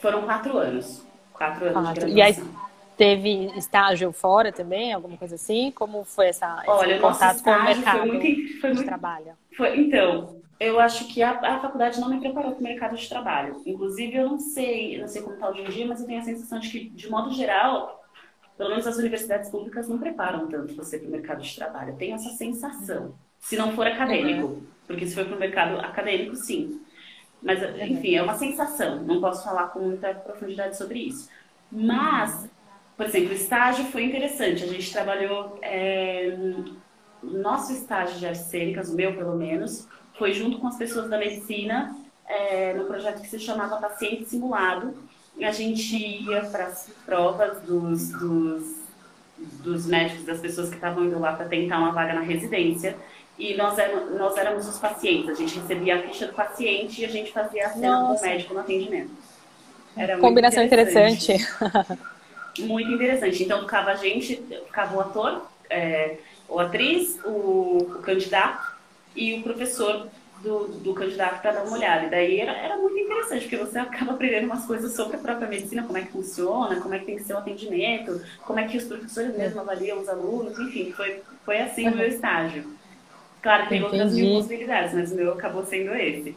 Foram quatro anos. Quatro anos quatro. de graduação. E aí teve estágio fora também, alguma coisa assim? Como foi essa, Olha, esse contato com o mercado foi muito, foi de muito, trabalho? Foi, então, eu acho que a, a faculdade não me preparou para o mercado de trabalho. Inclusive, eu não sei, não sei como está hoje em dia, mas eu tenho a sensação de que, de modo geral, pelo menos as universidades públicas não preparam tanto você para o mercado de trabalho. Eu tenho essa sensação, se não for acadêmico. Uhum. Porque se for para o mercado acadêmico, sim. Mas, enfim, é uma sensação. Não posso falar com muita profundidade sobre isso. Mas, por exemplo, o estágio foi interessante. A gente trabalhou. É, nosso estágio de artes cênicas, o meu pelo menos, foi junto com as pessoas da medicina, é, no projeto que se chamava Paciente Simulado. A gente ia para as provas dos, dos, dos médicos, das pessoas que estavam indo lá para tentar uma vaga na residência e nós, éramos, nós éramos os pacientes. A gente recebia a ficha do paciente e a gente fazia a cena Nossa. com o médico no atendimento. Era Combinação interessante. interessante. Muito interessante. Então ficava a gente, ficava o ator, é, o atriz, o, o, candidato e o professor do, do candidato para dar uma olhada. E daí era, era muito interessante, porque você acaba aprendendo umas coisas sobre a própria medicina, como é que funciona, como é que tem que ser o atendimento, como é que os professores mesmo avaliam os alunos, enfim, foi, foi assim uhum. o meu estágio. Claro, tem Entendi. outras mil possibilidades, mas o meu acabou sendo esse.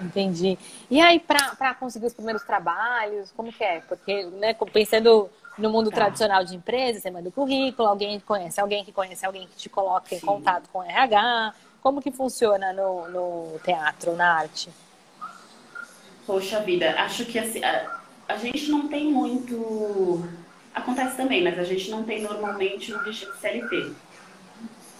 Entendi. E aí, para conseguir os primeiros trabalhos, como que é? Porque, né, pensando no mundo tá. tradicional de empresa, você manda o currículo, alguém conhece alguém que conhece alguém que te coloca em contato com o RH. Como que funciona no, no teatro, na arte? Poxa vida, acho que assim, a, a gente não tem muito. Acontece também, mas a gente não tem normalmente um regime CLT.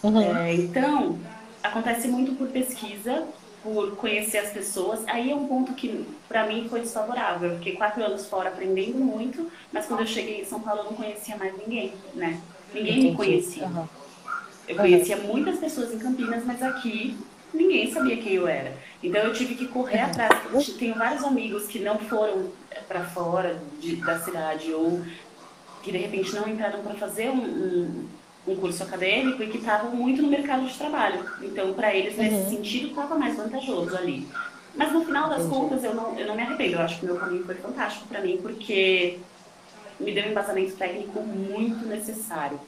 Uhum. É, então, acontece muito por pesquisa, por conhecer as pessoas. Aí é um ponto que, para mim, foi desfavorável. Eu fiquei quatro anos fora aprendendo muito, mas quando eu cheguei em São Paulo, eu não conhecia mais ninguém, né? Ninguém Entendi. me conhecia. Uhum. Eu conhecia uhum. muitas pessoas em Campinas, mas aqui ninguém sabia quem eu era. Então eu tive que correr uhum. atrás. Tenho vários amigos que não foram para fora de, da cidade ou que de repente não entraram para fazer um, um um curso acadêmico e que estavam muito no mercado de trabalho. Então, para eles, nesse uhum. sentido, estava mais vantajoso ali. Mas no final das Entendi. contas, eu não, eu não me arrependo. Eu acho que o meu caminho foi fantástico para mim, porque me deu um embasamento técnico muito necessário.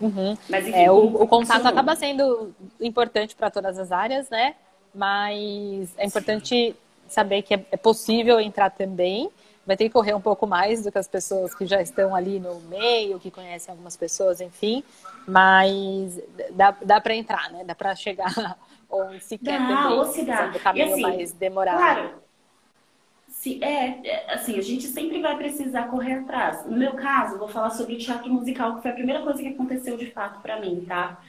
Uhum. Mas, enfim, é, o, o contato acaba sendo importante para todas as áreas, né? Mas é importante Sim. saber que é, é possível entrar também vai ter que correr um pouco mais do que as pessoas que já estão ali no meio, que conhecem algumas pessoas, enfim. Mas dá, dá para entrar, né? Dá para chegar onde se quer dá, também. Ou se dá. O caminho assim, mais demorado. Claro. Se, é, é, assim, a gente sempre vai precisar correr atrás. No meu caso, vou falar sobre o teatro musical, que foi a primeira coisa que aconteceu de fato para mim, tá?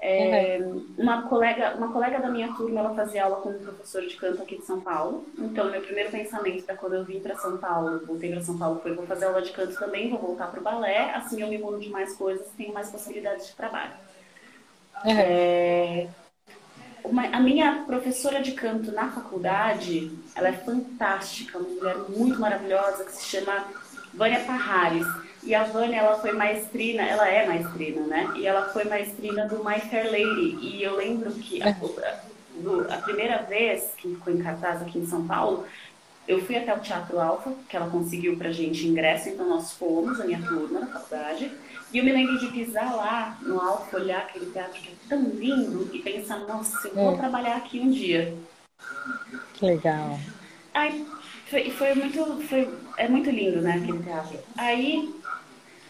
É, uhum. uma, colega, uma colega da minha turma, ela fazia aula com um professor de canto aqui de São Paulo. Então, meu primeiro pensamento para quando eu vim para São Paulo, voltei para São Paulo, foi vou fazer aula de canto também, vou voltar para o balé, assim eu me mudo de mais coisas, tenho mais possibilidades de trabalho. Uhum. É, uma, a minha professora de canto na faculdade, ela é fantástica, uma mulher muito maravilhosa que se chama Vânia Parrares. E a Vânia, ela foi maestrina, ela é maestrina, né? E ela foi maestrina do My Fair Lady. E eu lembro que a, a, a primeira vez que ficou em cartaz aqui em São Paulo, eu fui até o Teatro Alfa, que ela conseguiu pra gente ingresso, então nós fomos, a minha turma, na faculdade. E eu me lembro de pisar lá no Alfa, olhar aquele teatro que é tão lindo e pensar, nossa, eu vou é. trabalhar aqui um dia. Que legal. Aí foi, foi muito, foi, é muito lindo, né, aquele teatro. Aí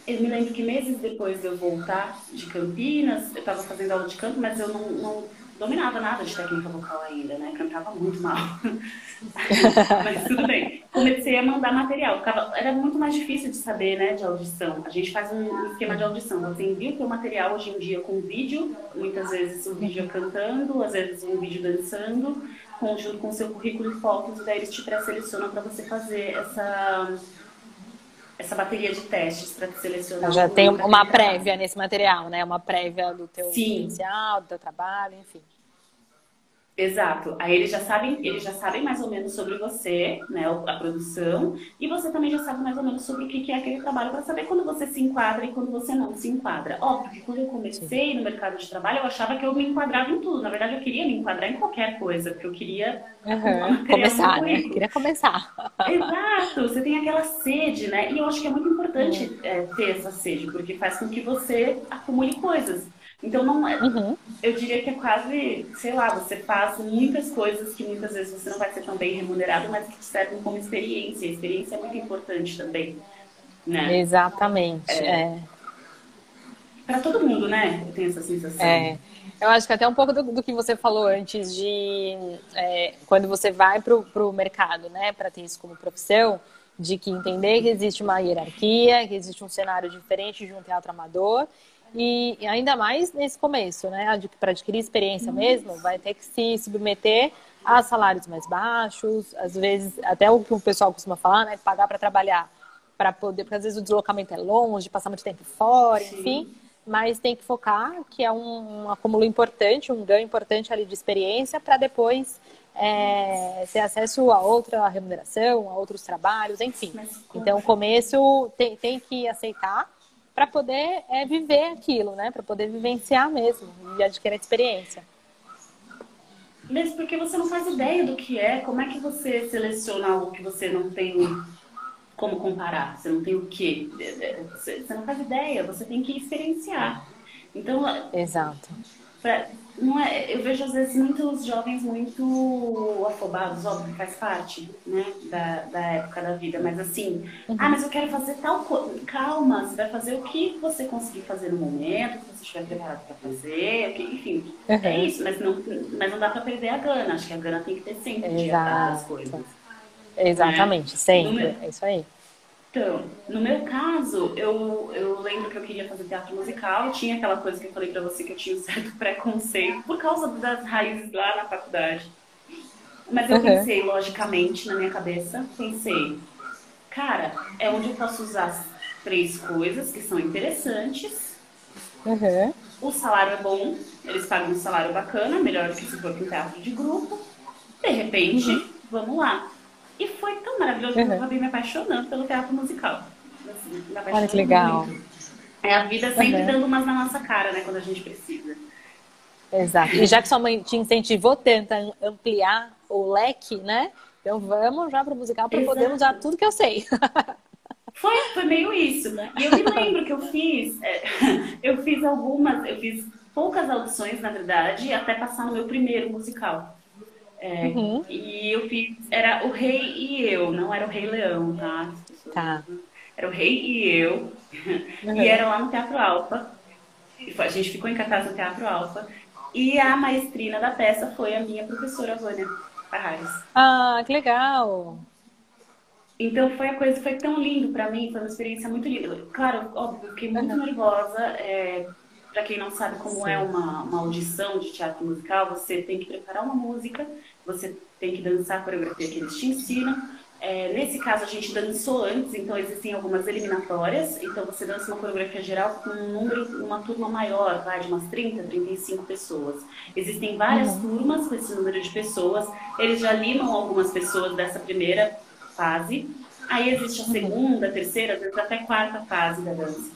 eu me lembro que meses depois de eu voltar de Campinas, eu estava fazendo aula de canto, mas eu não, não dominava nada de técnica vocal ainda, né? Cantava muito mal. Mas tudo bem. Comecei a mandar material. Ficava, era muito mais difícil de saber, né, de audição. A gente faz um esquema de audição. Você envia o seu material hoje em dia com vídeo, muitas vezes um vídeo cantando, às vezes um vídeo dançando, junto com o seu currículo e fotos, e daí eles te pré-selecionam para você fazer essa essa bateria de testes para selecionar. Já tem uma prévia nesse material, né? Uma prévia do teu Sim. inicial, do teu trabalho, enfim. Exato. Aí eles já sabem, eles já sabem mais ou menos sobre você, né, a produção, e você também já sabe mais ou menos sobre o que é aquele trabalho para saber quando você se enquadra e quando você não se enquadra. Óbvio que quando eu comecei no mercado de trabalho, eu achava que eu me enquadrava em tudo. Na verdade, eu queria me enquadrar em qualquer coisa, porque eu queria uhum. começar, né? Queria começar. Exato. Você tem aquela sede, né? E eu acho que é muito importante uhum. é, ter essa sede, porque faz com que você acumule coisas. Então não é, uhum. eu diria que é quase, sei lá, você faz muitas coisas que muitas vezes você não vai ser tão bem remunerado, mas que te servem como experiência. A experiência é muito importante também, né? Exatamente. É. é. Para todo mundo, né? Eu tenho essa sensação. É. Eu acho que até um pouco do, do que você falou antes de é, quando você vai para o mercado, né, para ter isso como profissão, de que entender que existe uma hierarquia, que existe um cenário diferente de um teatro amador e ainda mais nesse começo, né? Para adquirir experiência mesmo, vai ter que se submeter a salários mais baixos, às vezes, até o que o pessoal costuma falar, né? Pagar para trabalhar, para poder, porque às vezes o deslocamento é longe, passar muito tempo fora, Sim. enfim. Mas tem que focar, que é um, um acúmulo importante, um ganho importante ali de experiência, para depois é, ter acesso a outra remuneração, a outros trabalhos, enfim. Então, o começo tem, tem que aceitar para poder é, viver aquilo, né? Para poder vivenciar mesmo e adquirir experiência. Mesmo porque você não faz ideia do que é, como é que você seleciona algo que você não tem como comparar? Você não tem o quê? Você não faz ideia, você tem que experienciar. Então, Exato. Pra, não é, eu vejo às vezes muitos jovens muito afobados, óbvio, faz parte, né, da, da época da vida, mas assim, uhum. ah, mas eu quero fazer tal coisa. Calma, você vai fazer o que você conseguir fazer no momento, que você estiver preparado para fazer, enfim, é uhum. é isso, mas não, mas não dá para perder a gana, acho que a gana tem que ter sempre de as coisas. Exatamente, né? sempre, é isso aí. Então, no meu caso, eu, eu lembro que eu queria fazer teatro musical, tinha aquela coisa que eu falei para você que eu tinha um certo preconceito por causa das raízes lá na faculdade. Mas eu uhum. pensei, logicamente, na minha cabeça, pensei, cara, é onde eu posso usar três coisas que são interessantes. Uhum. O salário é bom, eles pagam um salário bacana, melhor do que se for para um teatro de grupo. De repente, uhum. vamos lá. E foi tão maravilhoso uhum. que eu acabei me apaixonando pelo teatro musical. Assim, Olha que legal. Muito. É a vida sempre uhum. dando umas na nossa cara, né? Quando a gente precisa. Exato. E já que sua mãe te incentivou, tenta ampliar o leque, né? Então vamos já para o musical para poder usar tudo que eu sei. Foi, foi meio isso. Né? E eu me lembro que eu fiz, é, eu fiz algumas, eu fiz poucas audições, na verdade, até passar no meu primeiro musical. É, uhum. E eu fiz, era o Rei e Eu, não era o Rei Leão, tá? Tá. Era o Rei e Eu. Uhum. E era lá no Teatro Alfa. A gente ficou em cartaz no Teatro Alfa. E a maestrina da peça foi a minha professora Vânia Parrares. Ah, que legal! Então foi a coisa, foi tão lindo para mim, foi uma experiência muito linda. Claro, óbvio, fiquei muito uhum. nervosa. É, para quem não sabe como Sim. é uma, uma audição de teatro musical, você tem que preparar uma música, você tem que dançar a coreografia que eles te ensinam. É, nesse caso, a gente dançou antes, então existem algumas eliminatórias. Então, você dança uma coreografia geral com um número, uma turma maior, vai de umas 30, 35 pessoas. Existem várias uhum. turmas com esse número de pessoas. Eles já limam algumas pessoas dessa primeira fase. Aí existe a uhum. segunda, terceira, às vezes até quarta fase da dança.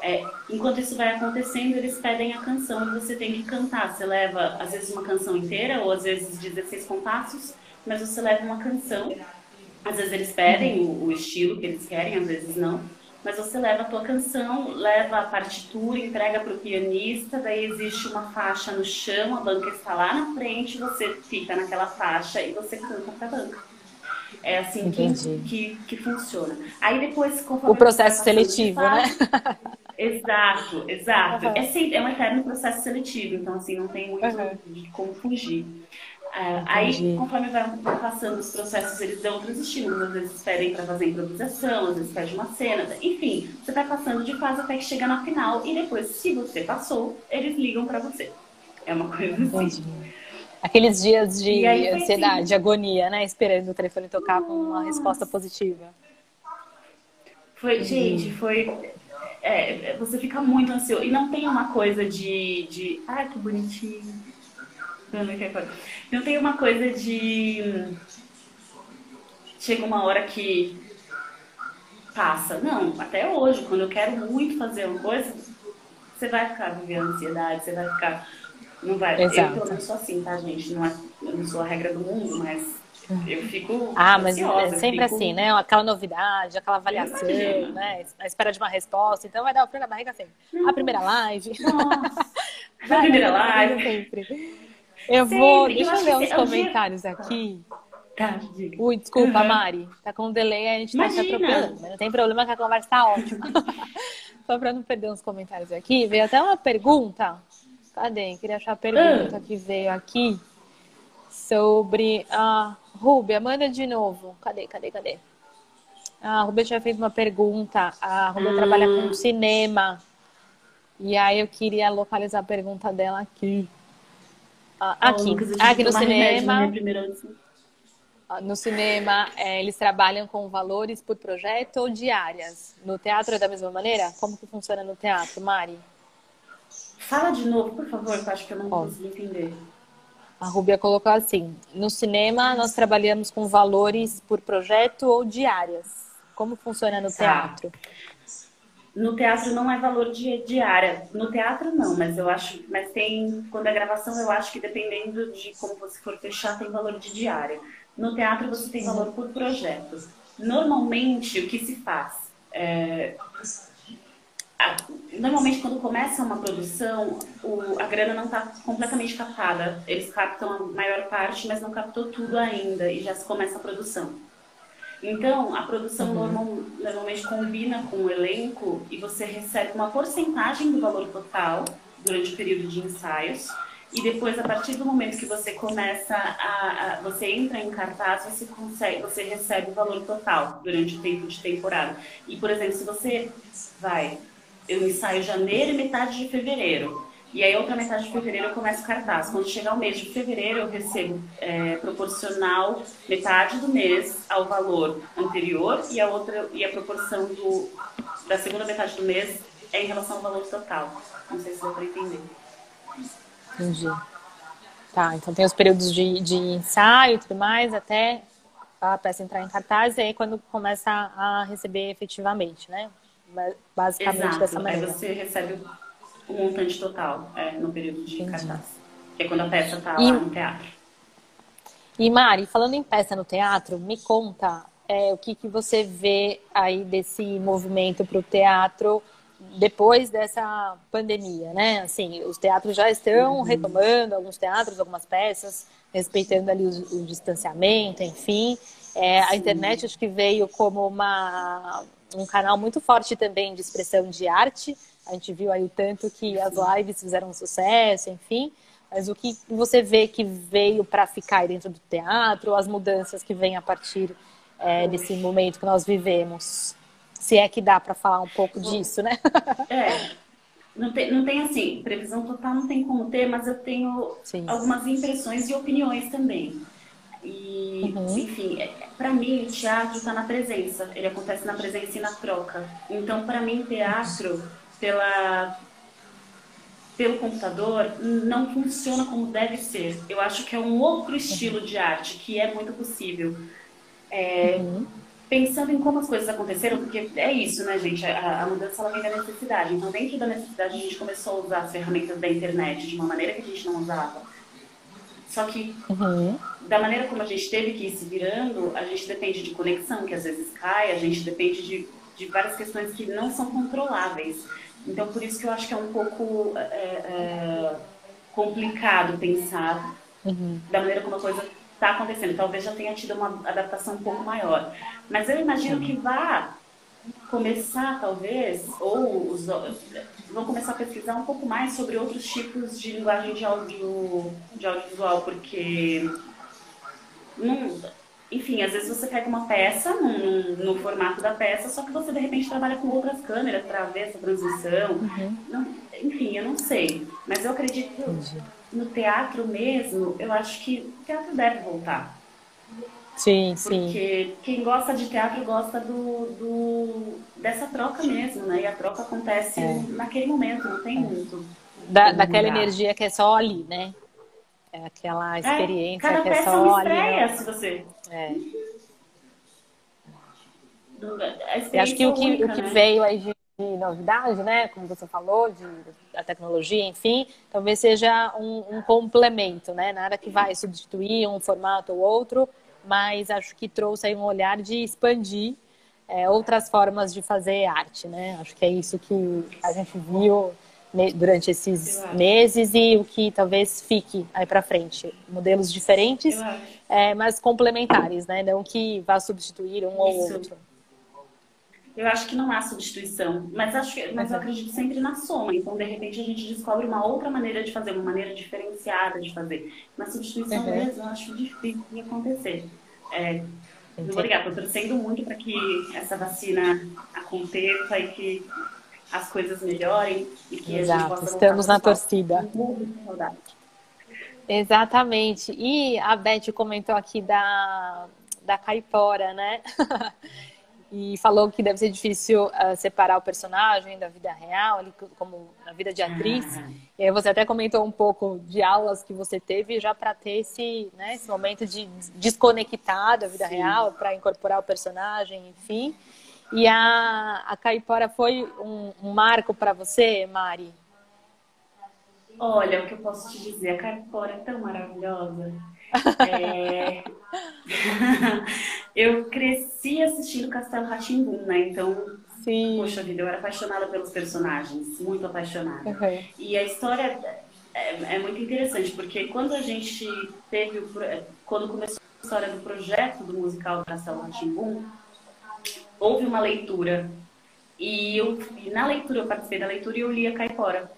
É, enquanto isso vai acontecendo, eles pedem a canção e você tem que cantar. Você leva, às vezes, uma canção inteira, ou às vezes 16 compassos, mas você leva uma canção. Às vezes eles pedem o, o estilo que eles querem, às vezes não. Mas você leva a tua canção, leva a partitura, entrega para o pianista, daí existe uma faixa no chão, a banca está lá na frente, você fica naquela faixa e você canta para a banca. É assim que, que, que, funciona. Aí depois, O processo seletivo, né? Exato, exato. Uhum. É, sempre, é um eterno processo seletivo, então assim, não tem muito uhum. de como fugir. Uh, aí, conforme vai passando os processos, eles dão outros estímulos. Às vezes pedem para fazer improvisação, às vezes pede uma cena. Enfim, você vai passando de fase até que chega na final. E depois, se você passou, eles ligam para você. É uma coisa assim. Aqueles dias de aí, ansiedade, de agonia, né? Esperando o telefone tocar Nossa. com uma resposta positiva. Foi, gente, foi. É, você fica muito ansioso. E não tem uma coisa de. de ai, que bonitinho. Não tem uma coisa de. Chega uma hora que passa. Não, até hoje, quando eu quero muito fazer uma coisa, você vai ficar vivendo ansiedade, você vai ficar não vai. Exato. Eu, pelo menos, sou assim, tá, gente? Não é, eu não sou a regra do mundo, mas eu fico. Ah, mas ansiosa, é sempre fico... assim, né? Aquela novidade, aquela avaliação, né? A espera de uma resposta. Então vai dar o frio na barriga sempre. A primeira live. Nossa. a primeira live. Sempre. Eu sempre. vou. Deixa eu, ler uns comentários aqui. Tá, Ui, desculpa, uhum. Mari. Tá com um delay, a gente tá Imagina. se atropelando. Não tem problema que a conversa tá ótima. Só pra não perder uns comentários aqui, veio até uma pergunta Cadê? Queria achar a pergunta ah. que veio aqui sobre a Rubia. Manda de novo. Cadê, cadê, cadê? A Rubia tinha feito uma pergunta. A Rubia hum. trabalha com cinema. E aí eu queria localizar a pergunta dela aqui. Ah, aqui, aqui no cinema. Ah, no cinema, é, eles trabalham com valores por projeto ou diárias? No teatro é da mesma maneira? Como que funciona no teatro, Mari? Fala de novo, por favor, que eu acho que eu não consegui entender. A Rubia colocou assim: no cinema nós trabalhamos com valores por projeto ou diárias. Como funciona no tá. teatro? No teatro não é valor de diária. No teatro não, mas eu acho, mas tem quando é gravação eu acho que dependendo de como você for fechar tem valor de diária. No teatro você tem valor por projeto. Normalmente o que se faz é, normalmente quando começa uma produção, o, a grana não está completamente captada. Eles captam a maior parte, mas não captou tudo ainda e já se começa a produção. Então, a produção uhum. normal, normalmente combina com o elenco e você recebe uma porcentagem do valor total durante o período de ensaios. E depois, a partir do momento que você começa a, a, você entra em cartaz, você consegue, você recebe o valor total durante o tempo de temporada. E, por exemplo, se você vai eu ensaio janeiro e metade de fevereiro. E aí, outra metade de fevereiro eu começo o cartaz. Quando chegar o mês de fevereiro, eu recebo é, proporcional metade do mês ao valor anterior e a outra e a proporção do, da segunda metade do mês é em relação ao valor total. Não sei se deu para entender. Entendi. Tá, então tem os períodos de, de ensaio e tudo mais, até a peça entrar em cartaz, e aí quando começa a receber efetivamente, né? Basicamente Exato. dessa maneira. Aí você recebe o montante total é, no período de Entendi. cartaz. Que é quando a peça está lá no teatro. E Mari, falando em peça no teatro, me conta é, o que, que você vê aí desse movimento para o teatro depois dessa pandemia, né? Assim, os teatros já estão uhum. retomando, alguns teatros, algumas peças, respeitando ali o, o distanciamento, enfim. É, a internet acho que veio como uma um canal muito forte também de expressão de arte. A gente viu aí o tanto que as lives fizeram sucesso, enfim. Mas o que você vê que veio para ficar dentro do teatro, as mudanças que vêm a partir é, desse momento que nós vivemos? Se é que dá para falar um pouco disso, né? É. não tem, não tem assim, previsão total não tem como ter, mas eu tenho Sim. algumas impressões e opiniões também. E, uhum. enfim, é, para mim, o teatro está na presença. Ele acontece na presença e na troca. Então, para mim, teatro, pela, pelo computador, não funciona como deve ser. Eu acho que é um outro estilo de arte, que é muito possível. É, uhum pensando em como as coisas aconteceram, porque é isso, né, gente? A, a, mudança ela vem da necessidade. Então, dentro da necessidade, a gente começou a usar as ferramentas da internet de uma maneira que a gente não usava. Só que, uhum. da maneira como a gente teve que ir se virando, a gente depende de conexão, que às vezes cai, a gente depende de, de várias questões que não são controláveis. Então, por isso que eu acho que é um pouco é, é, complicado pensar uhum. da maneira como a coisa está acontecendo. Talvez já tenha tido uma adaptação um pouco maior. Mas eu imagino que vá começar, talvez, ou os, vão começar a pesquisar um pouco mais sobre outros tipos de linguagem de, audio, de audiovisual, porque, não, enfim, às vezes você pega uma peça no, no, formato da peça, só que você de repente trabalha com outras câmeras para ver essa transição. Uhum. Não, enfim, eu não sei, mas eu acredito no teatro mesmo, eu acho que o teatro deve voltar. Sim, sim. Porque quem gosta de teatro gosta do, do dessa troca mesmo, né? E a troca acontece é. naquele momento, não tem muito. Da, daquela energia que é só ali, né? É aquela é, experiência é, que é só uma estreia, ali. se você. É. Eu acho que o que, única, o que né? veio aí de, de, novidade, né? Como você falou, de, da tecnologia, enfim, talvez seja um, um complemento, né? Nada que vai substituir um formato ou outro, mas acho que trouxe aí um olhar de expandir é, outras formas de fazer arte, né? Acho que é isso que a gente viu durante esses meses e o que talvez fique aí para frente. Modelos diferentes, é, mas complementares, né? Não que vá substituir um ou outro. Eu acho que não há substituição, mas, acho que, mas eu acredito sempre na soma. Então, de repente, a gente descobre uma outra maneira de fazer, uma maneira diferenciada de fazer. Na substituição uhum. mesmo, eu acho difícil de acontecer. É, obrigada, estou torcendo muito para que essa vacina aconteça e que as coisas melhorem e que Exato. a gente possa Estamos na torcida. Exatamente. E a Beth comentou aqui da, da caipora, né? e falou que deve ser difícil uh, separar o personagem da vida real, ali, como na vida de atriz. Ah. E aí você até comentou um pouco de aulas que você teve já para ter esse, né, esse momento de desconectar da vida Sim. real, para incorporar o personagem, enfim. E a, a caipora foi um, um marco para você, Mari? Olha, o que eu posso te dizer, a caipora é tão maravilhosa. É... eu cresci assistindo Castelo Ratimbum, né? Então, Sim. poxa vida, eu era apaixonada pelos personagens, muito apaixonada. Uhum. E a história é, é, muito interessante, porque quando a gente teve o, quando começou a história do projeto do musical Castelo Ratimbum, houve uma leitura e eu e na leitura eu participei da leitura e eu li a Caipora.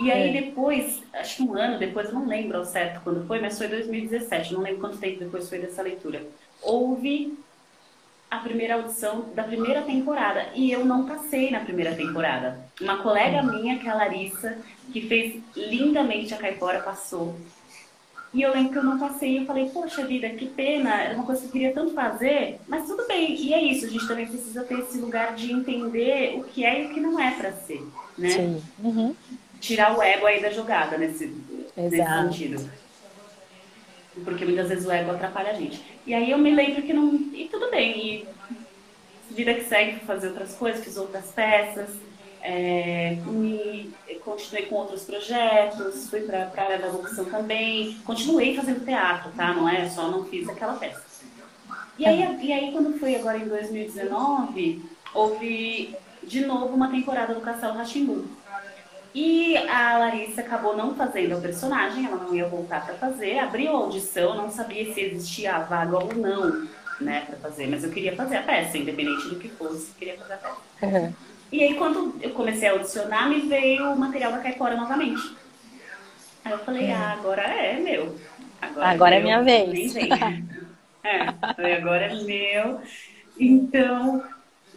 E aí é. depois, acho que um ano depois, eu não lembro ao certo quando foi, mas foi 2017, não lembro quanto tempo depois foi dessa leitura. Houve a primeira audição da primeira temporada e eu não passei na primeira temporada. Uma colega hum. minha, que é a Larissa, que fez lindamente a Caipora, passou. E eu lembro que eu não passei e eu falei, poxa vida, que pena, era uma coisa que eu queria tanto fazer, mas tudo bem. E é isso, a gente também precisa ter esse lugar de entender o que é e o que não é para ser, né? Sim. Uhum tirar o ego aí da jogada nesse, nesse sentido. Porque muitas vezes o ego atrapalha a gente. E aí eu me lembro que não. E tudo bem. E vida que segue, fui fazer outras coisas, fiz outras peças. É, me, continuei com outros projetos, fui para a área da locução também. Continuei fazendo teatro, tá? Não é só não fiz aquela peça. E aí, e aí quando foi agora em 2019, houve de novo uma temporada do Castelo Ratimbum. E a Larissa acabou não fazendo o personagem, ela não ia voltar para fazer. Abriu a audição, não sabia se existia a vaga ou não, né, para fazer. Mas eu queria fazer a peça, independente do que fosse, queria fazer a peça. Uhum. E aí, quando eu comecei a audicionar, me veio o material da Caipora novamente. Aí eu falei, uhum. ah, agora é meu. Agora, agora é, é minha vez. é, agora é meu. Então,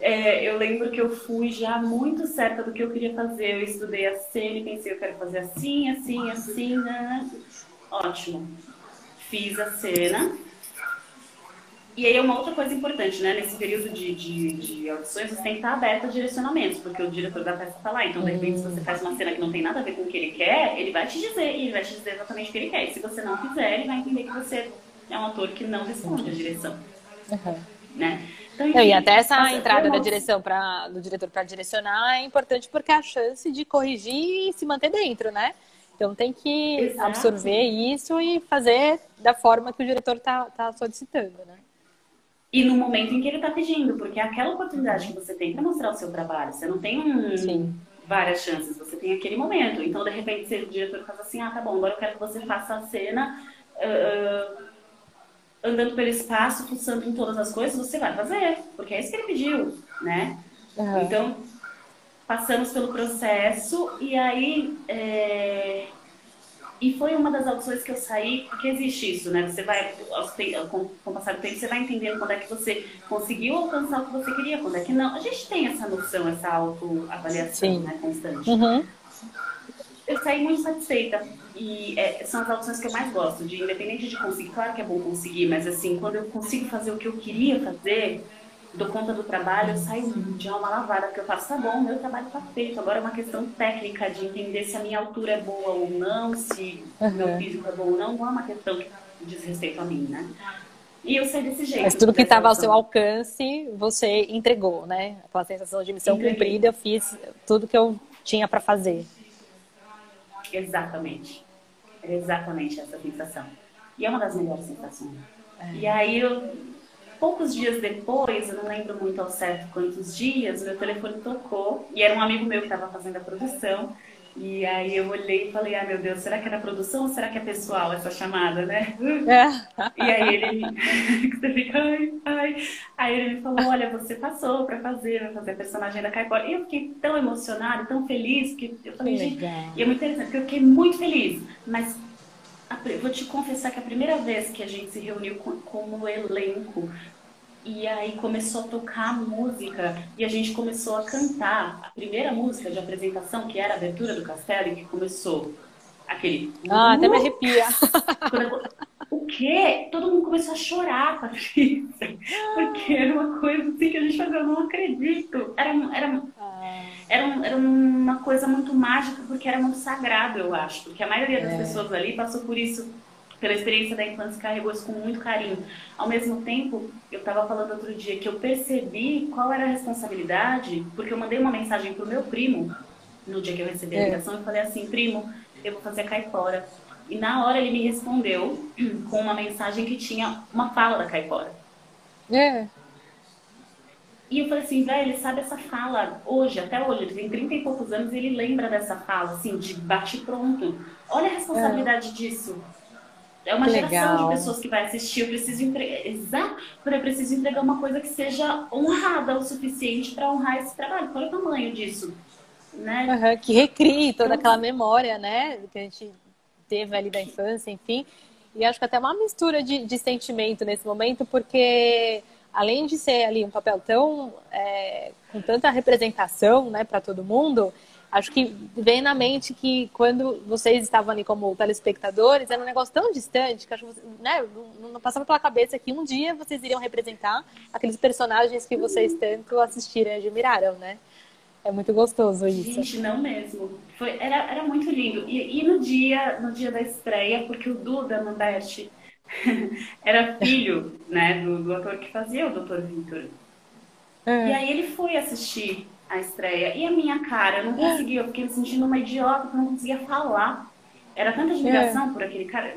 é, eu lembro que eu fui já muito certa do que eu queria fazer. Eu estudei a cena e pensei, eu quero fazer assim, assim, assim, né? Ótimo. Fiz a cena. E aí é uma outra coisa importante, né? Nesse período de, de, de audições, você tem que estar aberto a direcionamentos, porque o diretor da peça está lá. Então, de repente, se você faz uma cena que não tem nada a ver com o que ele quer, ele vai te dizer, e ele vai te dizer exatamente o que ele quer. E se você não fizer, ele vai entender que você é um ator que não responde à direção. Uhum. Né? Então, enfim, e até essa entrada da direção para do diretor para direcionar é importante porque é a chance de corrigir e se manter dentro, né? Então tem que Exato. absorver isso e fazer da forma que o diretor está tá solicitando, né? e no momento em que ele está pedindo, porque é aquela oportunidade que você tem para mostrar o seu trabalho. Você não tem um, várias chances, você tem aquele momento. Então, de repente, se o diretor faz assim, ah, tá bom, agora eu quero que você faça a cena uh, andando pelo espaço, fuçando em todas as coisas, você vai fazer, porque é isso que ele pediu, né? Uhum. Então, passamos pelo processo e aí é, e foi uma das opções que eu saí, porque existe isso, né? Você vai, com, com o passar do tempo, você vai entendendo quando é que você conseguiu alcançar o que você queria, quando é que não. A gente tem essa noção, essa autoavaliação né, constante. Uhum. Eu saí muito satisfeita. E é, são as opções que eu mais gosto, de independente de conseguir, claro que é bom conseguir, mas assim, quando eu consigo fazer o que eu queria fazer, dou conta do trabalho, eu saio de alma lavada, porque eu faço, tá bom, meu trabalho tá feito. Agora é uma questão técnica de entender se a minha altura é boa ou não, se o meu físico é bom ou não, não é uma questão que diz respeito a mim, né? E eu sei desse jeito. Mas tudo que estava ao seu alcance, você entregou, né? Aquela sensação de missão Entreguei. cumprida, eu fiz tudo que eu tinha para fazer. Exatamente. É exatamente essa sensação. E é uma das melhores sensações. É. E aí eu poucos dias depois, eu não lembro muito ao certo quantos dias, meu telefone tocou e era um amigo meu que estava fazendo a produção. E aí eu olhei e falei, ah meu Deus, será que é da produção ou será que é pessoal essa chamada, né? É. E aí ele você fica, ai, ai. Aí ele me falou, olha, você passou para fazer, vai fazer a personagem da Caipora. E eu fiquei tão emocionada, tão feliz, que eu falei, gente, e é muito interessante, porque eu fiquei muito feliz, mas vou te confessar que a primeira vez que a gente se reuniu como elenco e aí começou a tocar música e a gente começou a cantar a primeira música de apresentação, que era a abertura do castelo, e que começou aquele. Ah, até me arrepia. o quê? Todo mundo começou a chorar, Patrícia. Porque era uma coisa assim que a gente fazia, eu não acredito. Era, era, ah. era, era uma coisa muito mágica, porque era muito sagrado, eu acho. Porque a maioria das é. pessoas ali passou por isso pela experiência da infância, carregou isso com muito carinho. Ao mesmo tempo, eu estava falando outro dia que eu percebi qual era a responsabilidade, porque eu mandei uma mensagem para o meu primo, no dia que eu recebi a é. ligação, é. eu falei assim, primo, eu vou fazer a caipora. E na hora ele me respondeu com uma mensagem que tinha uma fala da caipora. É. E eu falei assim, velho, ele sabe essa fala hoje, até hoje, ele tem 30 e poucos anos e ele lembra dessa fala, assim, de bate pronto. Olha a responsabilidade é. disso. É uma Legal. geração de pessoas que vai assistir. Eu preciso entregar, exato, eu preciso entregar uma coisa que seja honrada o suficiente para honrar esse trabalho. Qual é o tamanho disso? Né? Uhum, que recrie toda então, aquela memória, né? Que a gente teve ali da infância, enfim. E acho que até uma mistura de, de sentimento nesse momento, porque além de ser ali um papel tão é, com tanta representação, né, para todo mundo, acho que vem na mente que quando vocês estavam ali como telespectadores, era um negócio tão distante que acho que né, não, passava pela cabeça que um dia vocês iriam representar aqueles personagens que vocês tanto assistiram e admiraram, né? É muito gostoso isso. Gente, não mesmo. Foi, era, era muito lindo. E, e no dia no dia da estreia, porque o Duda Mandetti era filho né, do, do ator que fazia o Dr. Victor. É. E aí ele foi assistir a estreia. E a minha cara, eu não conseguia, eu fiquei me sentindo uma idiota, porque eu não conseguia falar. Era tanta admiração é. por aquele cara.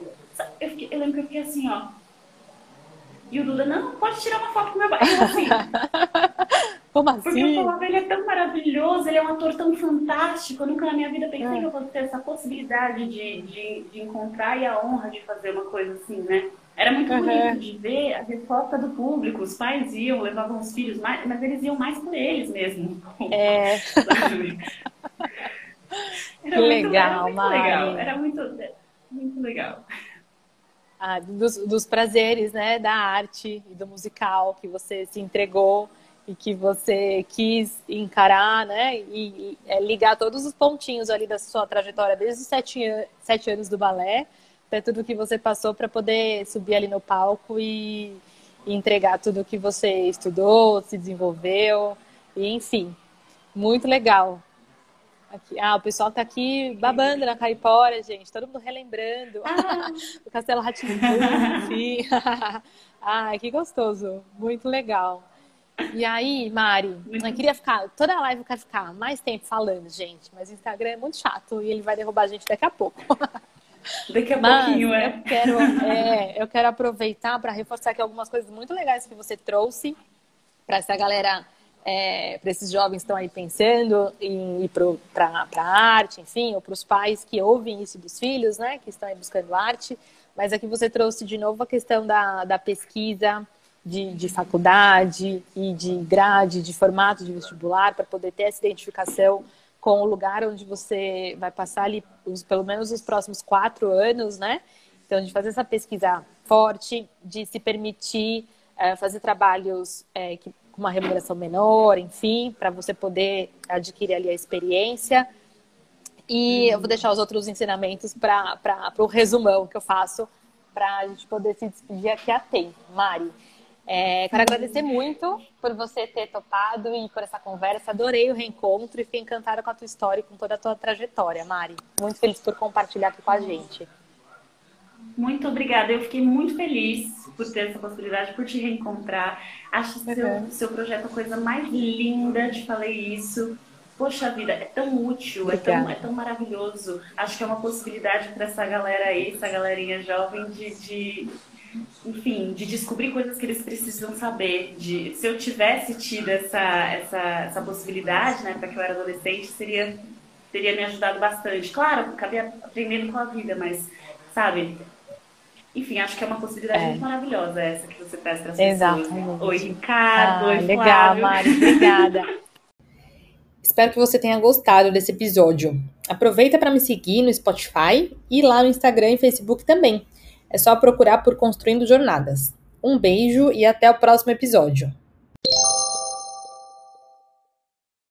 Eu, fiquei, eu lembro que eu fiquei assim, ó. E o Duda, não, pode tirar uma foto com meu pai. assim. Como assim? Porque eu falava, ele é tão maravilhoso, ele é um ator tão fantástico. Eu nunca na minha vida pensei é. que eu fosse ter essa possibilidade de, de, de encontrar e a honra de fazer uma coisa assim, né? Era muito uhum. bonito de ver a resposta do público. Os pais iam, levavam os filhos, mais, mas eles iam mais por eles mesmo. É. era muito, legal, era muito legal. Era muito, muito legal. Ah, dos, dos prazeres, né, da arte e do musical que você se entregou e que você quis encarar, né? E, e é, ligar todos os pontinhos ali da sua trajetória, desde os sete, sete anos do balé, até tudo que você passou para poder subir ali no palco e, e entregar tudo que você estudou, se desenvolveu, e enfim, muito legal. Aqui, ah, o pessoal tá aqui babando na caipora, gente. Todo mundo relembrando. Ah. o Castelo Ratinho. sim. ah, que gostoso. Muito legal. E aí, Mari, eu queria ficar, toda a live eu quero ficar mais tempo falando, gente, mas o Instagram é muito chato e ele vai derrubar a gente daqui a pouco. Daqui a mas pouquinho, é. Eu quero, é, eu quero aproveitar para reforçar aqui algumas coisas muito legais que você trouxe para essa galera, é, para esses jovens que estão aí pensando em ir para a arte, enfim, ou para os pais que ouvem isso dos filhos, né, que estão aí buscando arte. Mas aqui você trouxe de novo a questão da, da pesquisa, de, de faculdade e de grade, de formato de vestibular, para poder ter essa identificação com o lugar onde você vai passar ali, os, pelo menos os próximos quatro anos, né? Então, de fazer essa pesquisa forte, de se permitir é, fazer trabalhos é, que, com uma remuneração menor, enfim, para você poder adquirir ali a experiência. E eu vou deixar os outros ensinamentos para o resumão que eu faço para a gente poder se despedir aqui a tempo. Mari, é, quero agradecer muito por você ter topado e por essa conversa. Adorei o reencontro e fiquei encantada com a tua história e com toda a tua trajetória, Mari. Muito feliz por compartilhar aqui com a gente. Muito obrigada. Eu fiquei muito feliz por ter essa possibilidade, por te reencontrar. Acho uhum. seu, seu projeto a coisa mais linda, te falei isso. Poxa vida, é tão útil, é tão, é tão maravilhoso. Acho que é uma possibilidade para essa galera aí, essa galerinha jovem, de, de enfim, de descobrir coisas que eles precisam saber. De, se eu tivesse tido essa, essa, essa possibilidade, né, para que eu era adolescente, seria, teria me ajudado bastante. Claro, acabei aprendendo com a vida, mas, sabe? Enfim, acho que é uma possibilidade é. muito maravilhosa essa que você traz para as pessoas. Oi, Ricardo. Ah, oi, legal, Flávio. Mari. Obrigada. Espero que você tenha gostado desse episódio. Aproveita para me seguir no Spotify e lá no Instagram e Facebook também. É só procurar por Construindo Jornadas. Um beijo e até o próximo episódio.